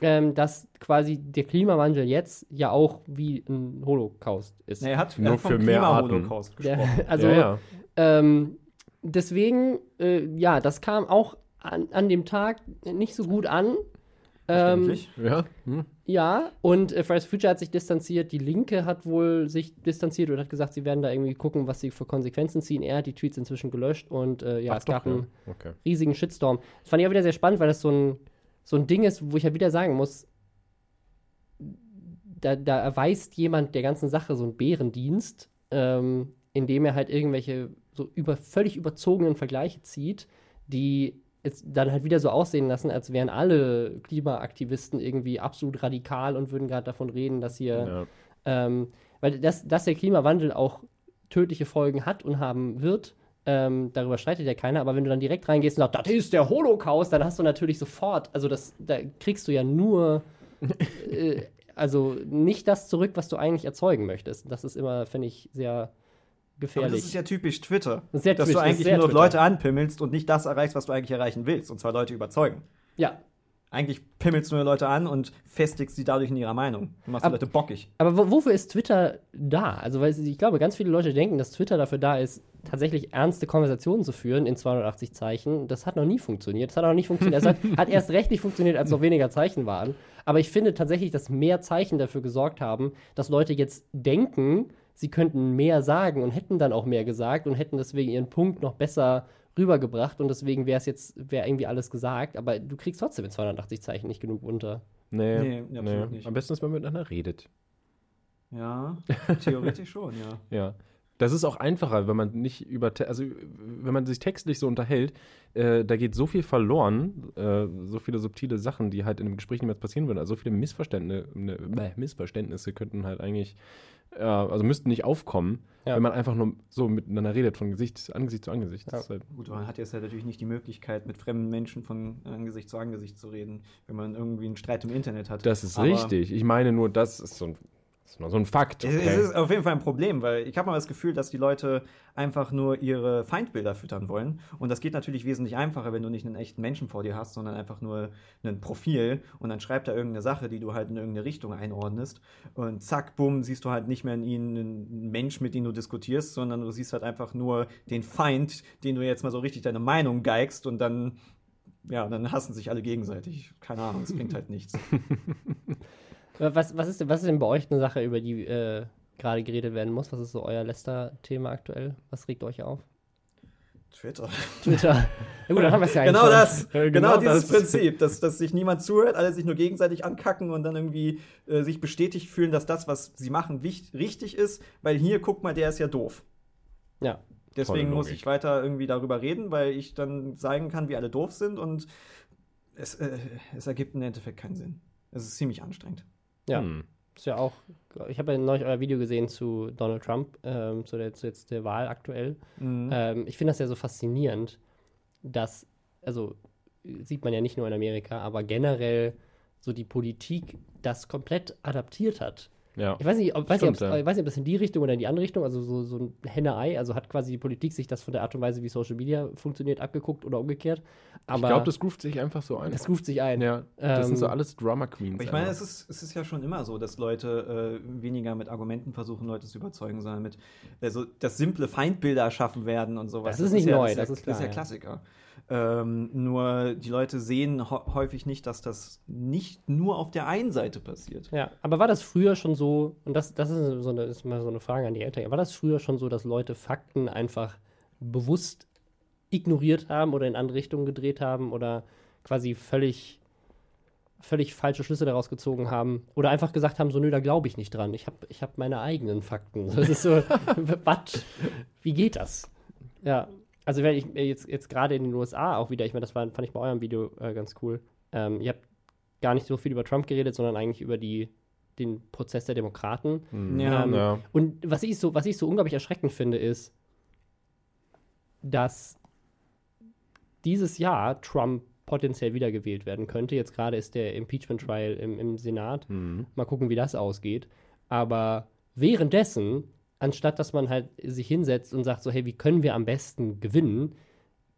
Speaker 2: ähm, dass quasi der Klimawandel jetzt ja auch wie ein Holocaust ist.
Speaker 3: Nee, er hat nur für mehr Holocaust gesprochen.
Speaker 2: Der, also, ja, ja. Ähm, deswegen, äh, ja, das kam auch an, an dem Tag nicht so gut an.
Speaker 1: Ähm, ja. Hm.
Speaker 2: Ja, und äh, Fridays for Future hat sich distanziert, die Linke hat wohl sich distanziert und hat gesagt, sie werden da irgendwie gucken, was sie für Konsequenzen ziehen. Er hat die Tweets inzwischen gelöscht und äh, ja, Ach, es doch, gab ja. einen okay. riesigen Shitstorm. Das fand ich auch wieder sehr spannend, weil das so ein, so ein Ding ist, wo ich ja halt wieder sagen muss, da, da erweist jemand der ganzen Sache so einen Bärendienst, ähm, indem er halt irgendwelche so über, völlig überzogenen Vergleiche zieht, die es dann halt wieder so aussehen lassen, als wären alle Klimaaktivisten irgendwie absolut radikal und würden gerade davon reden, dass hier, ja. ähm, weil das, dass der Klimawandel auch tödliche Folgen hat und haben wird, Ähm, darüber streitet ja keiner, aber wenn du dann direkt reingehst und sagst, das ist der Holocaust, dann hast du natürlich sofort, also das, da kriegst du ja nur, äh, also nicht das zurück, was du eigentlich erzeugen möchtest. Das ist immer, finde ich, sehr gefährlich. Aber
Speaker 3: das ist ja typisch Twitter,
Speaker 2: das dass
Speaker 3: Twitch, du eigentlich nur Twitter. Leute anpimmelst und nicht das erreichst, was du eigentlich erreichen willst, und zwar Leute überzeugen.
Speaker 2: Ja,
Speaker 3: eigentlich pimmelst du nur Leute an und festigst sie dadurch in ihrer Meinung. Du machst
Speaker 2: aber,
Speaker 3: Leute bockig.
Speaker 2: Aber wofür ist Twitter da? Also, weil ich glaube, ganz viele Leute denken, dass Twitter dafür da ist, tatsächlich ernste Konversationen zu führen in 280 Zeichen. Das hat noch nie funktioniert. Das hat auch nicht funktioniert. Es hat, hat erst recht nicht funktioniert, als noch weniger Zeichen waren. Aber ich finde tatsächlich, dass mehr Zeichen dafür gesorgt haben, dass Leute jetzt denken, sie könnten mehr sagen und hätten dann auch mehr gesagt und hätten deswegen ihren Punkt noch besser rübergebracht und deswegen wäre es jetzt, wäre irgendwie alles gesagt, aber du kriegst trotzdem mit 280 Zeichen nicht genug unter.
Speaker 1: Nee, nee, nee. nicht. Am besten ist, wenn man miteinander redet.
Speaker 3: Ja, theoretisch schon, ja.
Speaker 1: Ja. Das ist auch einfacher, wenn man nicht über, also wenn man sich textlich so unterhält, äh, da geht so viel verloren, äh, so viele subtile Sachen, die halt in einem Gespräch niemals passieren würden. Also so viele Missverständnisse, ne, Missverständnisse könnten halt eigentlich ja, also müssten nicht aufkommen, ja. wenn man einfach nur so miteinander redet, von Gesicht, Angesicht zu Angesicht.
Speaker 3: Ja. Halt Gut, man hat jetzt halt natürlich nicht die Möglichkeit, mit fremden Menschen von Angesicht zu Angesicht zu reden, wenn man irgendwie einen Streit im Internet hat.
Speaker 1: Das ist Aber richtig. Ich meine nur, das ist so ein das ist nur so ein Fakt.
Speaker 3: Okay. Es ist auf jeden Fall ein Problem, weil ich habe mal das Gefühl, dass die Leute einfach nur ihre Feindbilder füttern wollen. Und das geht natürlich wesentlich einfacher, wenn du nicht einen echten Menschen vor dir hast, sondern einfach nur ein Profil und dann schreibt er irgendeine Sache, die du halt in irgendeine Richtung einordnest. Und zack, bumm, siehst du halt nicht mehr in ihnen einen Mensch, mit dem du diskutierst, sondern du siehst halt einfach nur den Feind, den du jetzt mal so richtig deine Meinung geigst und dann, ja, dann hassen sich alle gegenseitig. Keine Ahnung, es bringt halt nichts.
Speaker 2: Was, was, ist, was ist denn bei euch eine Sache, über die äh, gerade geredet werden muss? Was ist so euer letzter Thema aktuell? Was regt euch auf?
Speaker 3: Twitter.
Speaker 2: Twitter. Ja, gut, dann haben wir es ja
Speaker 3: Genau das. Äh, genau, genau, dieses das. Prinzip, dass, dass sich niemand zuhört, alle sich nur gegenseitig ankacken und dann irgendwie äh, sich bestätigt fühlen, dass das, was sie machen, wichtig, richtig ist, weil hier, guck mal, der ist ja doof.
Speaker 2: Ja.
Speaker 3: Deswegen muss ich weiter irgendwie darüber reden, weil ich dann zeigen kann, wie alle doof sind und es, äh, es ergibt im Endeffekt keinen Sinn. Es ist ziemlich anstrengend.
Speaker 2: Ja. Hm. Ist ja auch, ich habe ja neulich euer Video gesehen zu Donald Trump, ähm, zu, der, zu jetzt der Wahl aktuell. Mhm. Ähm, ich finde das ja so faszinierend, dass, also sieht man ja nicht nur in Amerika, aber generell so die Politik das komplett adaptiert hat.
Speaker 1: Ja.
Speaker 2: Ich weiß nicht, ob, weiß, Stimmt, nicht, ob, ja. weiß nicht, ob das in die Richtung oder in die andere Richtung, also so, so ein Henne-Ei, also hat quasi die Politik sich das von der Art und Weise, wie Social Media funktioniert, abgeguckt oder umgekehrt. Aber
Speaker 1: ich glaube, das ruft sich einfach so ein.
Speaker 2: Das ruft sich ein.
Speaker 1: Ja, das ähm, sind so ähm, alles Drama Queens.
Speaker 3: ich meine, es ist, es ist ja schon immer so, dass Leute äh, weniger mit Argumenten versuchen, Leute zu überzeugen, sondern mit, also, dass simple Feindbilder erschaffen werden und sowas.
Speaker 2: Das ist nicht das ist neu,
Speaker 3: ja,
Speaker 2: das, ist, klar,
Speaker 3: das ist ja Klassiker. Ähm, nur die Leute sehen häufig nicht, dass das nicht nur auf der einen Seite passiert.
Speaker 2: Ja, aber war das früher schon so, und das, das ist, so eine, ist mal so eine Frage an die Eltern, war das früher schon so, dass Leute Fakten einfach bewusst ignoriert haben oder in andere Richtungen gedreht haben oder quasi völlig völlig falsche Schlüsse daraus gezogen haben oder einfach gesagt haben, so nö, da glaube ich nicht dran. Ich habe ich hab meine eigenen Fakten. Das ist so, was? Wie geht das? Ja, also wenn ich jetzt, jetzt gerade in den USA auch wieder, ich meine, das war, fand ich bei eurem Video äh, ganz cool. Ähm, ihr habt gar nicht so viel über Trump geredet, sondern eigentlich über die, den Prozess der Demokraten.
Speaker 3: Mhm. Ja,
Speaker 2: ähm, ja. Und was ich, so, was ich so unglaublich erschreckend finde, ist, dass dieses Jahr Trump potenziell wiedergewählt werden könnte. Jetzt gerade ist der Impeachment-Trial im, im Senat. Mhm. Mal gucken, wie das ausgeht. Aber währenddessen anstatt dass man halt sich hinsetzt und sagt so, hey, wie können wir am besten gewinnen,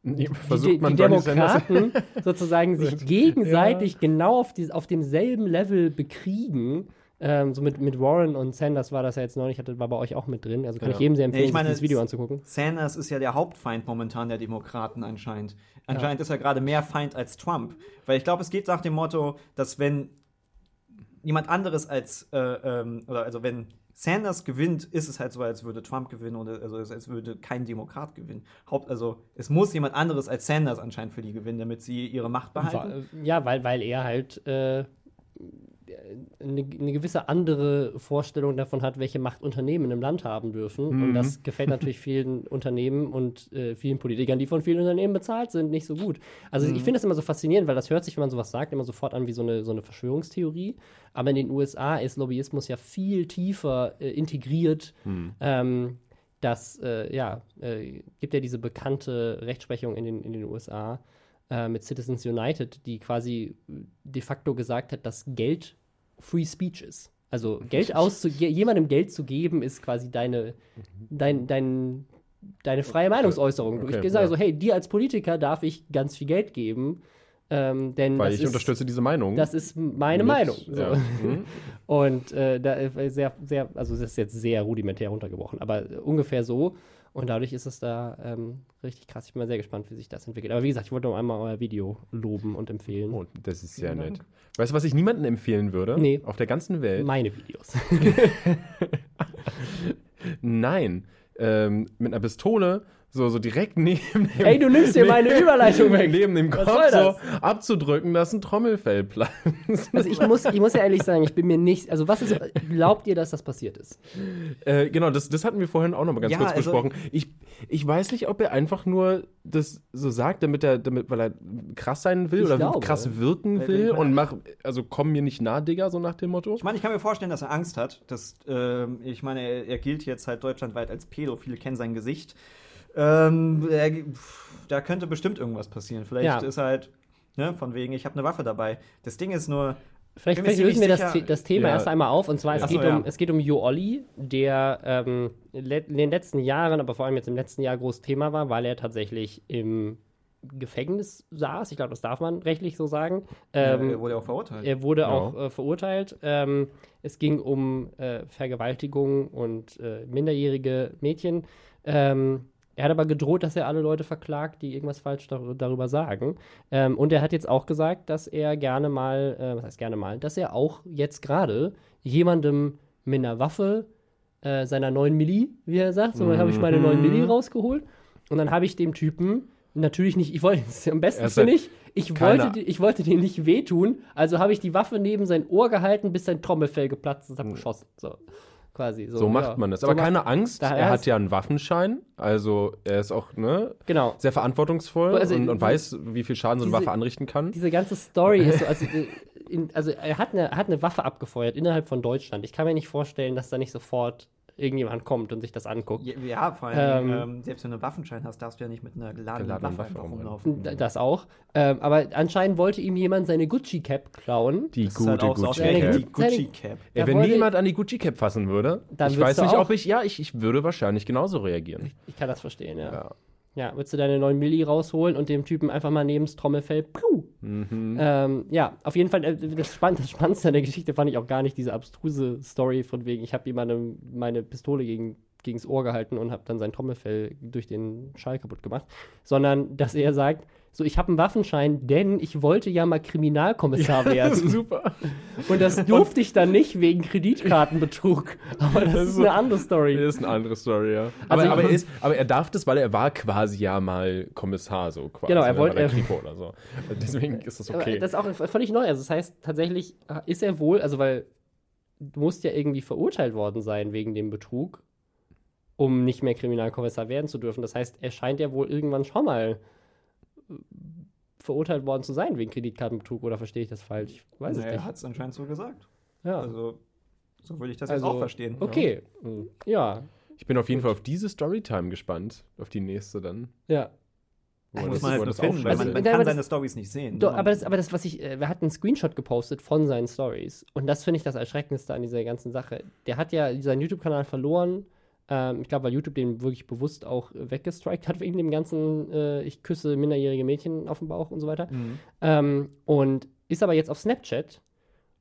Speaker 1: die, Versucht die,
Speaker 2: die Demokraten sozusagen sich gegenseitig ja. genau auf, die, auf demselben Level bekriegen. Ähm, so mit, mit Warren und Sanders war das ja jetzt nicht, hatte, war bei euch auch mit drin. Also kann ja. ich jedem sehr empfehlen,
Speaker 3: nee, ich meine,
Speaker 2: das Video anzugucken.
Speaker 3: Sanders ist ja der Hauptfeind momentan der Demokraten anscheinend. Anscheinend ja. ist er gerade mehr Feind als Trump. Weil ich glaube, es geht nach dem Motto, dass wenn jemand anderes als, äh, ähm, oder also wenn Sanders gewinnt, ist es halt so, als würde Trump gewinnen oder also als würde kein Demokrat gewinnen. Haupt, also es muss jemand anderes als Sanders anscheinend für die gewinnen, damit sie ihre Macht behalten.
Speaker 2: Ja, weil, weil er halt äh, eine, eine, gewisse andere Vorstellung davon hat, welche Macht Unternehmen im Land haben dürfen. Mhm. Und das gefällt natürlich vielen Unternehmen und äh, vielen Politikern, die von vielen Unternehmen bezahlt sind, nicht so gut. Also mhm. ich finde das immer so faszinierend, weil das hört sich, wenn man sowas sagt, immer sofort an wie so eine, so eine Verschwörungstheorie. Aber in den USA ist Lobbyismus ja viel tiefer äh, integriert. Mhm. Ähm, dass, äh, ja, äh, gibt ja diese bekannte Rechtsprechung in den, in den USA äh, mit Citizens United, die quasi de facto gesagt hat, dass Geld Free Speech ist. Also Geld auszugeben, jemandem Geld zu geben, ist quasi deine, dein, dein, deine freie Meinungsäußerung.
Speaker 1: Okay,
Speaker 2: ich sage
Speaker 1: ja.
Speaker 2: so, hey, dir als Politiker darf ich ganz viel Geld geben, ähm, denn
Speaker 1: Weil ich
Speaker 2: ist,
Speaker 1: unterstütze diese Meinung.
Speaker 2: das ist meine
Speaker 1: Mit-
Speaker 2: Meinung. So.
Speaker 1: Ja. Mhm.
Speaker 2: Und äh, da ist sehr, sehr, also das ist jetzt sehr rudimentär runtergebrochen, aber äh, ungefähr so. Und dadurch ist es da ähm, richtig krass. Ich bin mal sehr gespannt, wie sich das entwickelt. Aber wie gesagt, ich wollte noch einmal euer Video loben und empfehlen.
Speaker 1: Oh, das ist sehr nett. Weißt du, was ich niemandem empfehlen würde?
Speaker 2: Nee.
Speaker 1: Auf der ganzen Welt?
Speaker 2: Meine Videos.
Speaker 1: Nein. Ähm, mit einer Pistole so, so direkt neben dem,
Speaker 2: Ey, du nimmst dir meine Überleitung weg.
Speaker 1: neben dem Kopf so abzudrücken, dass ein Trommelfell platzt.
Speaker 2: Also ich muss, ich muss ja ehrlich sagen, ich bin mir nicht, also was ist, glaubt ihr, dass das passiert ist?
Speaker 1: Äh, genau, das, das hatten wir vorhin auch noch mal ganz
Speaker 3: Ja,
Speaker 1: kurz
Speaker 3: also-
Speaker 1: besprochen. Ich, ich weiß nicht, ob er einfach nur das so sagt, damit er, damit, weil er krass sein will oder
Speaker 2: glaube.
Speaker 1: krass wirken will und mach, also komm mir nicht nah, Digga, so nach dem Motto.
Speaker 3: Ich meine, ich kann mir vorstellen, dass er Angst hat. Dass, ähm, ich meine, er, er gilt jetzt halt deutschlandweit als Pedo. Viele kennen sein Gesicht. Ähm, pff, da könnte bestimmt irgendwas passieren. Vielleicht
Speaker 2: Ja.
Speaker 3: ist halt, ne, von wegen, ich habe eine Waffe dabei. Das Ding ist nur,
Speaker 2: Vielleicht, vielleicht lösen wir das, das Thema
Speaker 1: Ja.
Speaker 2: erst einmal auf. Und zwar, es,
Speaker 3: Ach so,
Speaker 2: geht um,
Speaker 3: ja.
Speaker 2: es geht um Jo Olli, der ähm, in den letzten Jahren, aber vor allem jetzt im letzten Jahr groß Thema war, weil er tatsächlich im Gefängnis saß. Ich glaube, das darf man rechtlich so sagen. Ähm,
Speaker 3: er wurde auch verurteilt.
Speaker 2: Er wurde
Speaker 1: Ja.
Speaker 2: auch äh, verurteilt. Ähm, es ging um äh, Vergewaltigung und äh, minderjährige Mädchen. Ähm, er hat aber gedroht, dass er alle Leute verklagt, die irgendwas falsch dar darüber sagen. Ähm, und er hat jetzt auch gesagt, dass er gerne mal, äh, was heißt gerne mal, dass er auch jetzt gerade jemandem mit einer Waffe äh, seiner 9 Milli, wie er sagt, so, dann habe ich meine 9 Milli rausgeholt. Und dann habe ich dem Typen natürlich nicht, ich wollte, am besten finde ich, ich
Speaker 1: keine-
Speaker 2: wollte, ich wollte dem nicht wehtun, also habe ich die Waffe neben sein Ohr gehalten, bis sein Trommelfell geplatzt ist und habe geschossen. So, quasi. So,
Speaker 1: So macht
Speaker 2: ja.
Speaker 1: man das.
Speaker 2: So
Speaker 1: Aber
Speaker 2: macht-
Speaker 1: keine Angst, er hat ja einen Waffenschein, also er ist auch ne,
Speaker 2: Genau.
Speaker 1: sehr verantwortungsvoll
Speaker 2: Also,
Speaker 1: und, und weiß, wie viel Schaden so eine Waffe anrichten kann.
Speaker 2: Diese ganze Story ist so, also, äh, in, also er hat, eine, er hat eine Waffe abgefeuert innerhalb von Deutschland. Ich kann mir nicht vorstellen, dass da nicht sofort irgendjemand kommt und sich das anguckt.
Speaker 3: Ja, ja, vor allem,
Speaker 2: Ähm,
Speaker 3: ähm, selbst wenn du einen Waffenschein hast, darfst du ja nicht mit einer geladenen,
Speaker 1: Geladenen
Speaker 3: Waffe
Speaker 1: Waffe
Speaker 3: rumlaufen.
Speaker 2: Das auch. Ähm, aber anscheinend wollte ihm jemand seine Gucci-Cap klauen.
Speaker 1: Die
Speaker 3: Das halt auch so
Speaker 1: Gucci
Speaker 3: ausgerechnet
Speaker 2: Cap.
Speaker 3: die Gucci-Cap.
Speaker 1: Ja, wenn niemand an die Gucci-Cap fassen würde,
Speaker 2: Dann
Speaker 1: ich weiß nicht,
Speaker 2: auch-
Speaker 1: ob ich, ja, ich, ich würde wahrscheinlich genauso reagieren.
Speaker 2: Ich kann das verstehen, ja.
Speaker 1: Ja.
Speaker 2: Ja, würdest du deine 9 Milli rausholen und dem Typen einfach mal neben das Trommelfell, piu.
Speaker 1: Mhm.
Speaker 2: Ähm, ja, auf jeden Fall, äh, das, Spann das Spannendste an der Geschichte fand ich auch gar nicht diese abstruse Story von wegen, ich habe jemandem meine Pistole gegen, gegens Ohr gehalten und habe dann sein Trommelfell durch den Schall kaputt gemacht, sondern dass er sagt, so, ich habe einen Waffenschein, denn ich wollte ja mal Kriminalkommissar
Speaker 1: ist
Speaker 2: werden.
Speaker 1: super.
Speaker 2: Und das durfte ich dann nicht wegen Kreditkartenbetrug. Aber das,
Speaker 1: Das
Speaker 2: ist eine andere Story.
Speaker 1: Das ist eine andere Story, ja. Aber,
Speaker 2: Also-
Speaker 1: aber, er ist, aber er darf das, weil er war quasi ja mal Kommissar, so quasi.
Speaker 2: Genau, er
Speaker 1: ne,
Speaker 2: wollte- er-
Speaker 1: oder so. Deswegen ist das
Speaker 2: Aber
Speaker 1: okay.
Speaker 2: Das ist auch völlig neu. Also das heißt, tatsächlich äh, ist er wohl, also weil du musst ja irgendwie verurteilt worden sein wegen dem Betrug, um nicht mehr Kriminalkommissar werden zu dürfen. Das heißt, er scheint ja wohl irgendwann schon mal verurteilt worden zu sein wegen Kreditkartenbetrug. Oder verstehe ich das falsch? Ich weiß es
Speaker 3: er
Speaker 2: nicht.
Speaker 3: hat es anscheinend so gesagt.
Speaker 2: Ja.
Speaker 3: Also, so würde ich das
Speaker 2: Also,
Speaker 3: jetzt auch verstehen.
Speaker 2: Okay. Ja.
Speaker 1: Ich bin auf jeden Fall auf diese Storytime gespannt. Auf die nächste dann.
Speaker 2: Ja.
Speaker 1: Wo er
Speaker 3: Muss
Speaker 1: das-
Speaker 3: man
Speaker 1: er
Speaker 3: halt
Speaker 1: das
Speaker 3: befinden, weil
Speaker 1: aufschlüsselt.
Speaker 3: man,
Speaker 2: Also,
Speaker 3: man
Speaker 2: aber
Speaker 3: kann
Speaker 2: das-
Speaker 3: seine Stories nicht sehen.
Speaker 2: Doch,
Speaker 3: ne?
Speaker 2: aber das, aber das, was ich, äh, wir hatten einen Screenshot gepostet von seinen Stories. Und das finde ich das Erschreckendste an dieser ganzen Sache. Der hat ja seinen YouTube-Kanal verloren. Ähm, ich glaube, weil YouTube den wirklich bewusst auch äh, weggestrikt hat wegen dem ganzen, äh, ich küsse minderjährige Mädchen auf dem Bauch und so weiter.
Speaker 3: Mhm.
Speaker 2: Ähm, und ist aber jetzt auf Snapchat.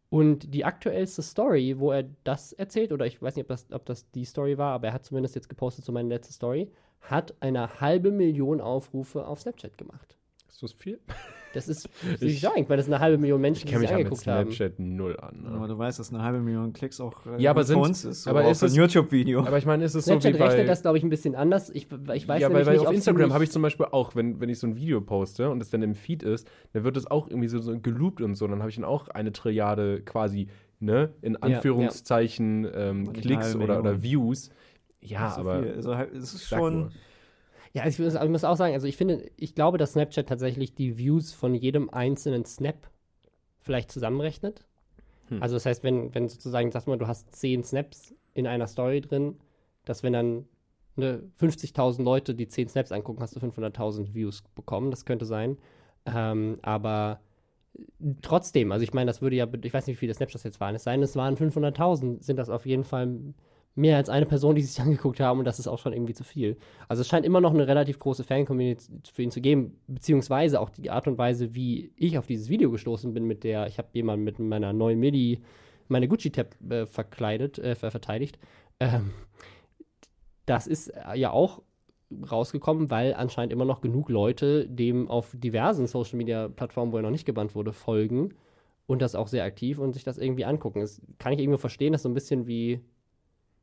Speaker 2: Und die aktuellste Story, wo er das erzählt, oder ich weiß nicht, ob das, ob das die Story war, aber er hat zumindest jetzt gepostet, so meine letzte Story, hat eine halbe Million Aufrufe auf Snapchat gemacht.
Speaker 1: Ist das viel?
Speaker 2: Das ist, würde
Speaker 1: Ich-
Speaker 2: ich weil das eine halbe Million Menschen,
Speaker 1: Ich
Speaker 2: die
Speaker 1: kenne
Speaker 2: sich
Speaker 1: ja
Speaker 2: angeguckt haben.
Speaker 1: Snapchat null an.
Speaker 3: Aber
Speaker 1: Ne?
Speaker 3: du weißt, dass eine halbe Million Klicks auch äh,
Speaker 1: Ja, aber sind-
Speaker 3: für uns ist. So
Speaker 1: aber
Speaker 3: auch
Speaker 1: ist
Speaker 3: für ein
Speaker 1: es-
Speaker 3: YouTube-Video.
Speaker 1: Aber ich meine, ist es so
Speaker 2: Snapchat
Speaker 1: wie bei...
Speaker 2: rechnet das, glaube ich, ein bisschen anders. Ich, ich weiß
Speaker 1: ja, weil, weil
Speaker 2: nicht,
Speaker 1: auf Instagram habe ich zum Beispiel auch, wenn, wenn ich so ein Video poste und es dann im Feed ist, dann wird es auch irgendwie so, so geloopt und so. Dann habe ich dann auch eine Trilliarde quasi, ne, in
Speaker 2: ja.
Speaker 1: Anführungszeichen ähm,
Speaker 3: Und eine
Speaker 1: Klicks oder, oder. Views. Ja,
Speaker 3: so
Speaker 1: aber
Speaker 3: viel. Also, halt, es ist schon.
Speaker 1: nur.
Speaker 2: Ja, also ich, muss, ich muss auch sagen, also ich finde, ich glaube, dass Snapchat tatsächlich die Views von jedem einzelnen Snap vielleicht zusammenrechnet.
Speaker 1: Hm.
Speaker 2: Also das heißt, wenn, wenn sozusagen, sag mal, du hast zehn Snaps in einer Story drin, dass wenn dann ne, 50.000 Leute, die 10 Snaps angucken, hast du 500.000 Views bekommen. Das könnte sein. Ähm, aber trotzdem, also ich meine, das würde ja, ich weiß nicht, wie viele Snaps das jetzt waren. Es sei es waren 500.000, sind das auf jeden Fall mehr als eine Person, die sich angeguckt haben und das ist auch schon irgendwie zu viel. Also es scheint immer noch eine relativ große Fan-Community für ihn zu geben, beziehungsweise auch die Art und Weise, wie ich auf dieses Video gestoßen bin, mit der, ich habe jemanden mit meiner neuen MIDI, meine Gucci-Tab äh, verkleidet, äh, verteidigt. Ähm, das ist ja auch rausgekommen, weil anscheinend immer noch genug Leute dem auf diversen Social Media Plattformen, wo er noch nicht gebannt wurde, folgen und das auch sehr aktiv und sich das irgendwie angucken. Das kann ich irgendwie verstehen, dass so ein bisschen wie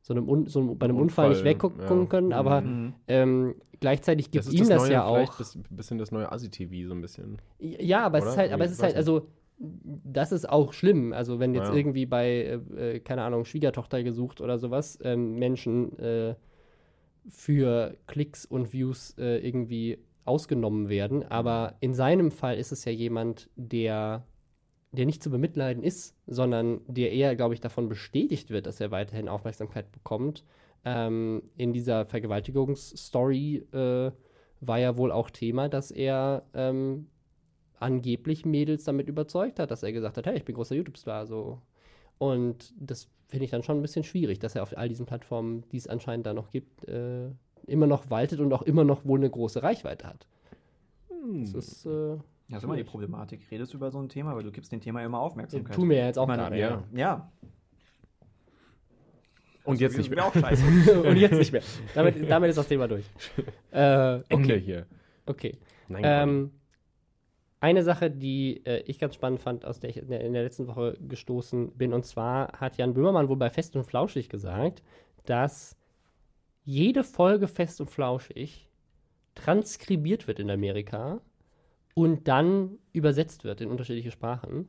Speaker 2: so, einem so bei einem Unfall, Unfall nicht weggucken ja. können, aber mhm. ähm, gleichzeitig gibt das ihm das, das ja auch.
Speaker 1: Ein bisschen das neue Asi-TV, so ein bisschen.
Speaker 2: Ja, aber Oder? es ist halt, aber es ist halt, also das ist auch schlimm. Also wenn jetzt ja. irgendwie bei, äh, äh, keine Ahnung, Schwiegertochter gesucht oder sowas, ähm, Menschen äh, für Klicks und Views äh, irgendwie ausgenommen werden. Aber in seinem Fall ist es ja jemand, der, der nicht zu bemitleiden ist, sondern der eher, glaube ich, davon bestätigt wird, dass er weiterhin Aufmerksamkeit bekommt. Ähm, in dieser Vergewaltigungsstory äh, war ja wohl auch Thema, dass er ähm, angeblich Mädels damit überzeugt hat, dass er gesagt hat, hey, ich bin großer YouTube-Star, so. Und das finde ich dann schon ein bisschen schwierig, dass er auf all diesen Plattformen, die es anscheinend da noch gibt, äh, immer noch waltet und auch immer noch wohl eine große Reichweite hat.
Speaker 3: Hm. Das ist. Äh, das ist immer die Problematik. Redest du über so ein Thema, weil du gibst dem Thema immer Aufmerksamkeit.
Speaker 2: Tu mir jetzt auch gerade,
Speaker 3: ja. ja.
Speaker 1: Und jetzt nicht mehr.
Speaker 3: Auch scheiße.
Speaker 2: und jetzt nicht mehr. Damit, damit ist das Thema durch.
Speaker 1: Äh, okay. Ende hier.
Speaker 2: Okay. Nein, ähm, eine Sache, die äh, ich ganz spannend fand, aus der ich in der, in der, letzten Woche gestoßen bin, und zwar hat Jan Böhmermann wohl bei Fest und Flauschig gesagt, dass jede Folge Fest und Flauschig transkribiert wird in Amerika und dann übersetzt wird in unterschiedliche Sprachen,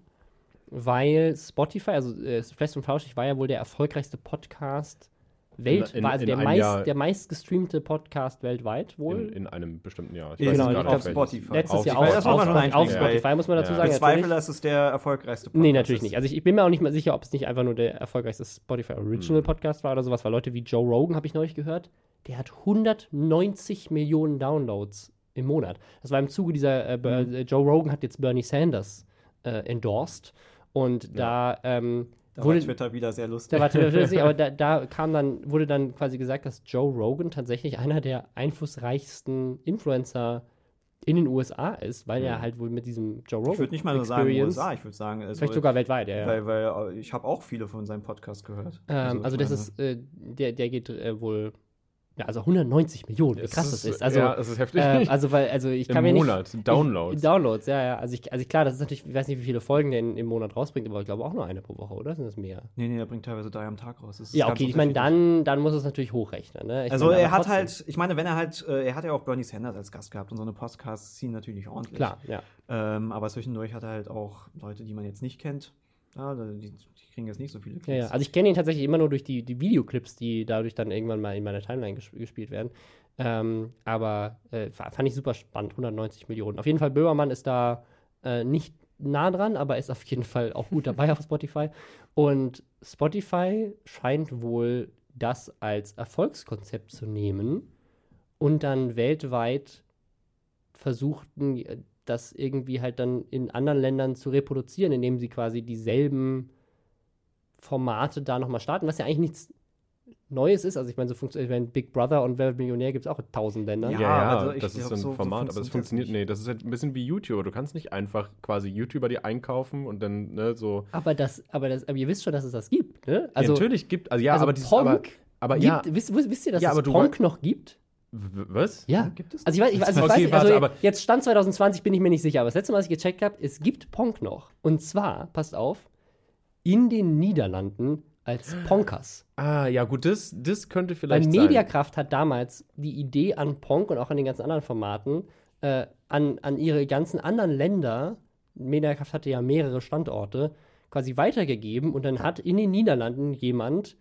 Speaker 2: weil Spotify, also äh, Fest und Flauschig war ja wohl der erfolgreichste Podcast Welt, in, war also der, meist, der meistgestreamte Podcast weltweit wohl.
Speaker 1: In, in einem bestimmten Jahr.
Speaker 3: Ich ja, weiß genau, nicht auf Spotify.
Speaker 2: Letztes auf Jahr auf, auf, auf, auf Spotify, muss man dazu ja. sagen.
Speaker 3: Ich bezweifle, dass es der erfolgreichste
Speaker 2: Podcast Nee, natürlich nicht. Also ich, ich, bin mir auch nicht mal sicher, ob es nicht einfach nur der erfolgreichste Spotify Original hm. Podcast war oder sowas, weil Leute wie Joe Rogan, habe ich neulich gehört, der hat 190 Millionen Downloads im Monat. Das war im Zuge dieser, äh, hm. Joe Rogan hat jetzt Bernie Sanders äh, endorsed und ja. da ähm,
Speaker 3: da wurde, war Twitter wieder sehr lustig.
Speaker 2: Da war Twitter lustig, aber da, da, kam dann, wurde dann quasi gesagt, dass Joe Rogan tatsächlich einer der einflussreichsten Influencer in den USA ist, weil ja. er halt wohl mit diesem Joe Rogan.
Speaker 3: Ich würde nicht mal nur sagen USA, ich würde sagen.
Speaker 2: Also, vielleicht sogar weltweit, ja.
Speaker 3: Weil, weil ich habe auch viele von seinem Podcast gehört.
Speaker 2: Ähm, also, also das ist, äh, der, der geht äh, wohl ja, also 190 Millionen, wie krass das ist. Also,
Speaker 1: ja, das ist heftig.
Speaker 2: Äh, also, weil, also ich kann
Speaker 1: Im
Speaker 2: mir
Speaker 1: Monat,
Speaker 2: nicht,
Speaker 1: Downloads.
Speaker 2: Ich, Downloads, ja, ja. Also, ich, also klar, das ist natürlich, ich weiß nicht, wie viele Folgen der im Monat rausbringt, aber ich glaube auch nur eine pro Woche, oder? Sind das mehr?
Speaker 3: Nee, nee, er bringt teilweise drei am Tag raus.
Speaker 2: ja, okay, ich meine, dann, dann muss es natürlich hochrechnen. Ne?
Speaker 3: also, meine, er hat halt, ich meine, wenn er halt, äh, er hat ja auch Bernie Sanders als Gast gehabt und so eine Podcasts ziehen natürlich ordentlich.
Speaker 2: Klar, ja.
Speaker 3: Ähm, aber zwischendurch hat er halt auch Leute, die man jetzt nicht kennt. Ja, die, die kriegen jetzt nicht so viele Klicks.
Speaker 2: Ja, ja. Also ich kenne ihn tatsächlich immer nur durch die, die Videoclips, die dadurch dann irgendwann mal in meiner Timeline ges gespielt werden. Ähm, aber äh, fand ich super spannend, 190 Millionen. Auf jeden Fall, Böhmermann ist da äh, nicht nah dran, aber ist auf jeden Fall auch gut dabei auf Spotify. Und Spotify scheint wohl das als Erfolgskonzept zu nehmen und dann weltweit versuchten, das irgendwie halt dann in anderen Ländern zu reproduzieren, indem sie quasi dieselben Formate da nochmal starten, was ja eigentlich nichts Neues ist. Also ich meine, so funktioniert, ich Big Brother und Wer Millionär gibt es auch in tausend Ländern.
Speaker 1: Ja, ja also das ist so ein so, Format, so aber es funktioniert, nee, das ist halt ein bisschen wie YouTuber. Du kannst nicht einfach quasi YouTuber die einkaufen und dann, ne, so.
Speaker 2: Aber das, aber das, aber ihr wisst schon, dass es das gibt, ne? Also,
Speaker 1: ja, natürlich gibt, also ja,
Speaker 2: also
Speaker 1: aber
Speaker 2: dieses, aber,
Speaker 1: aber
Speaker 2: gibt,
Speaker 1: ja.
Speaker 2: Wisst, wisst ihr, dass ja, es Ponk noch gibt?
Speaker 1: Was?
Speaker 2: Ja. Gibt es? Also ich weiß, ich, also ich okay, weiß also jetzt Stand 2020 bin ich mir nicht sicher, aber das letzte Mal, was ich gecheckt habe, es gibt Ponk noch. Und zwar, passt auf, in den Niederlanden als Ponkers.
Speaker 1: Ah, ja, gut, das, das könnte vielleicht
Speaker 2: Weil Mediakraft hat damals die Idee an Ponk und auch an den ganzen anderen Formaten, äh, an, an ihre ganzen anderen Länder, Mediakraft hatte ja mehrere Standorte, quasi weitergegeben und dann hat in den Niederlanden jemand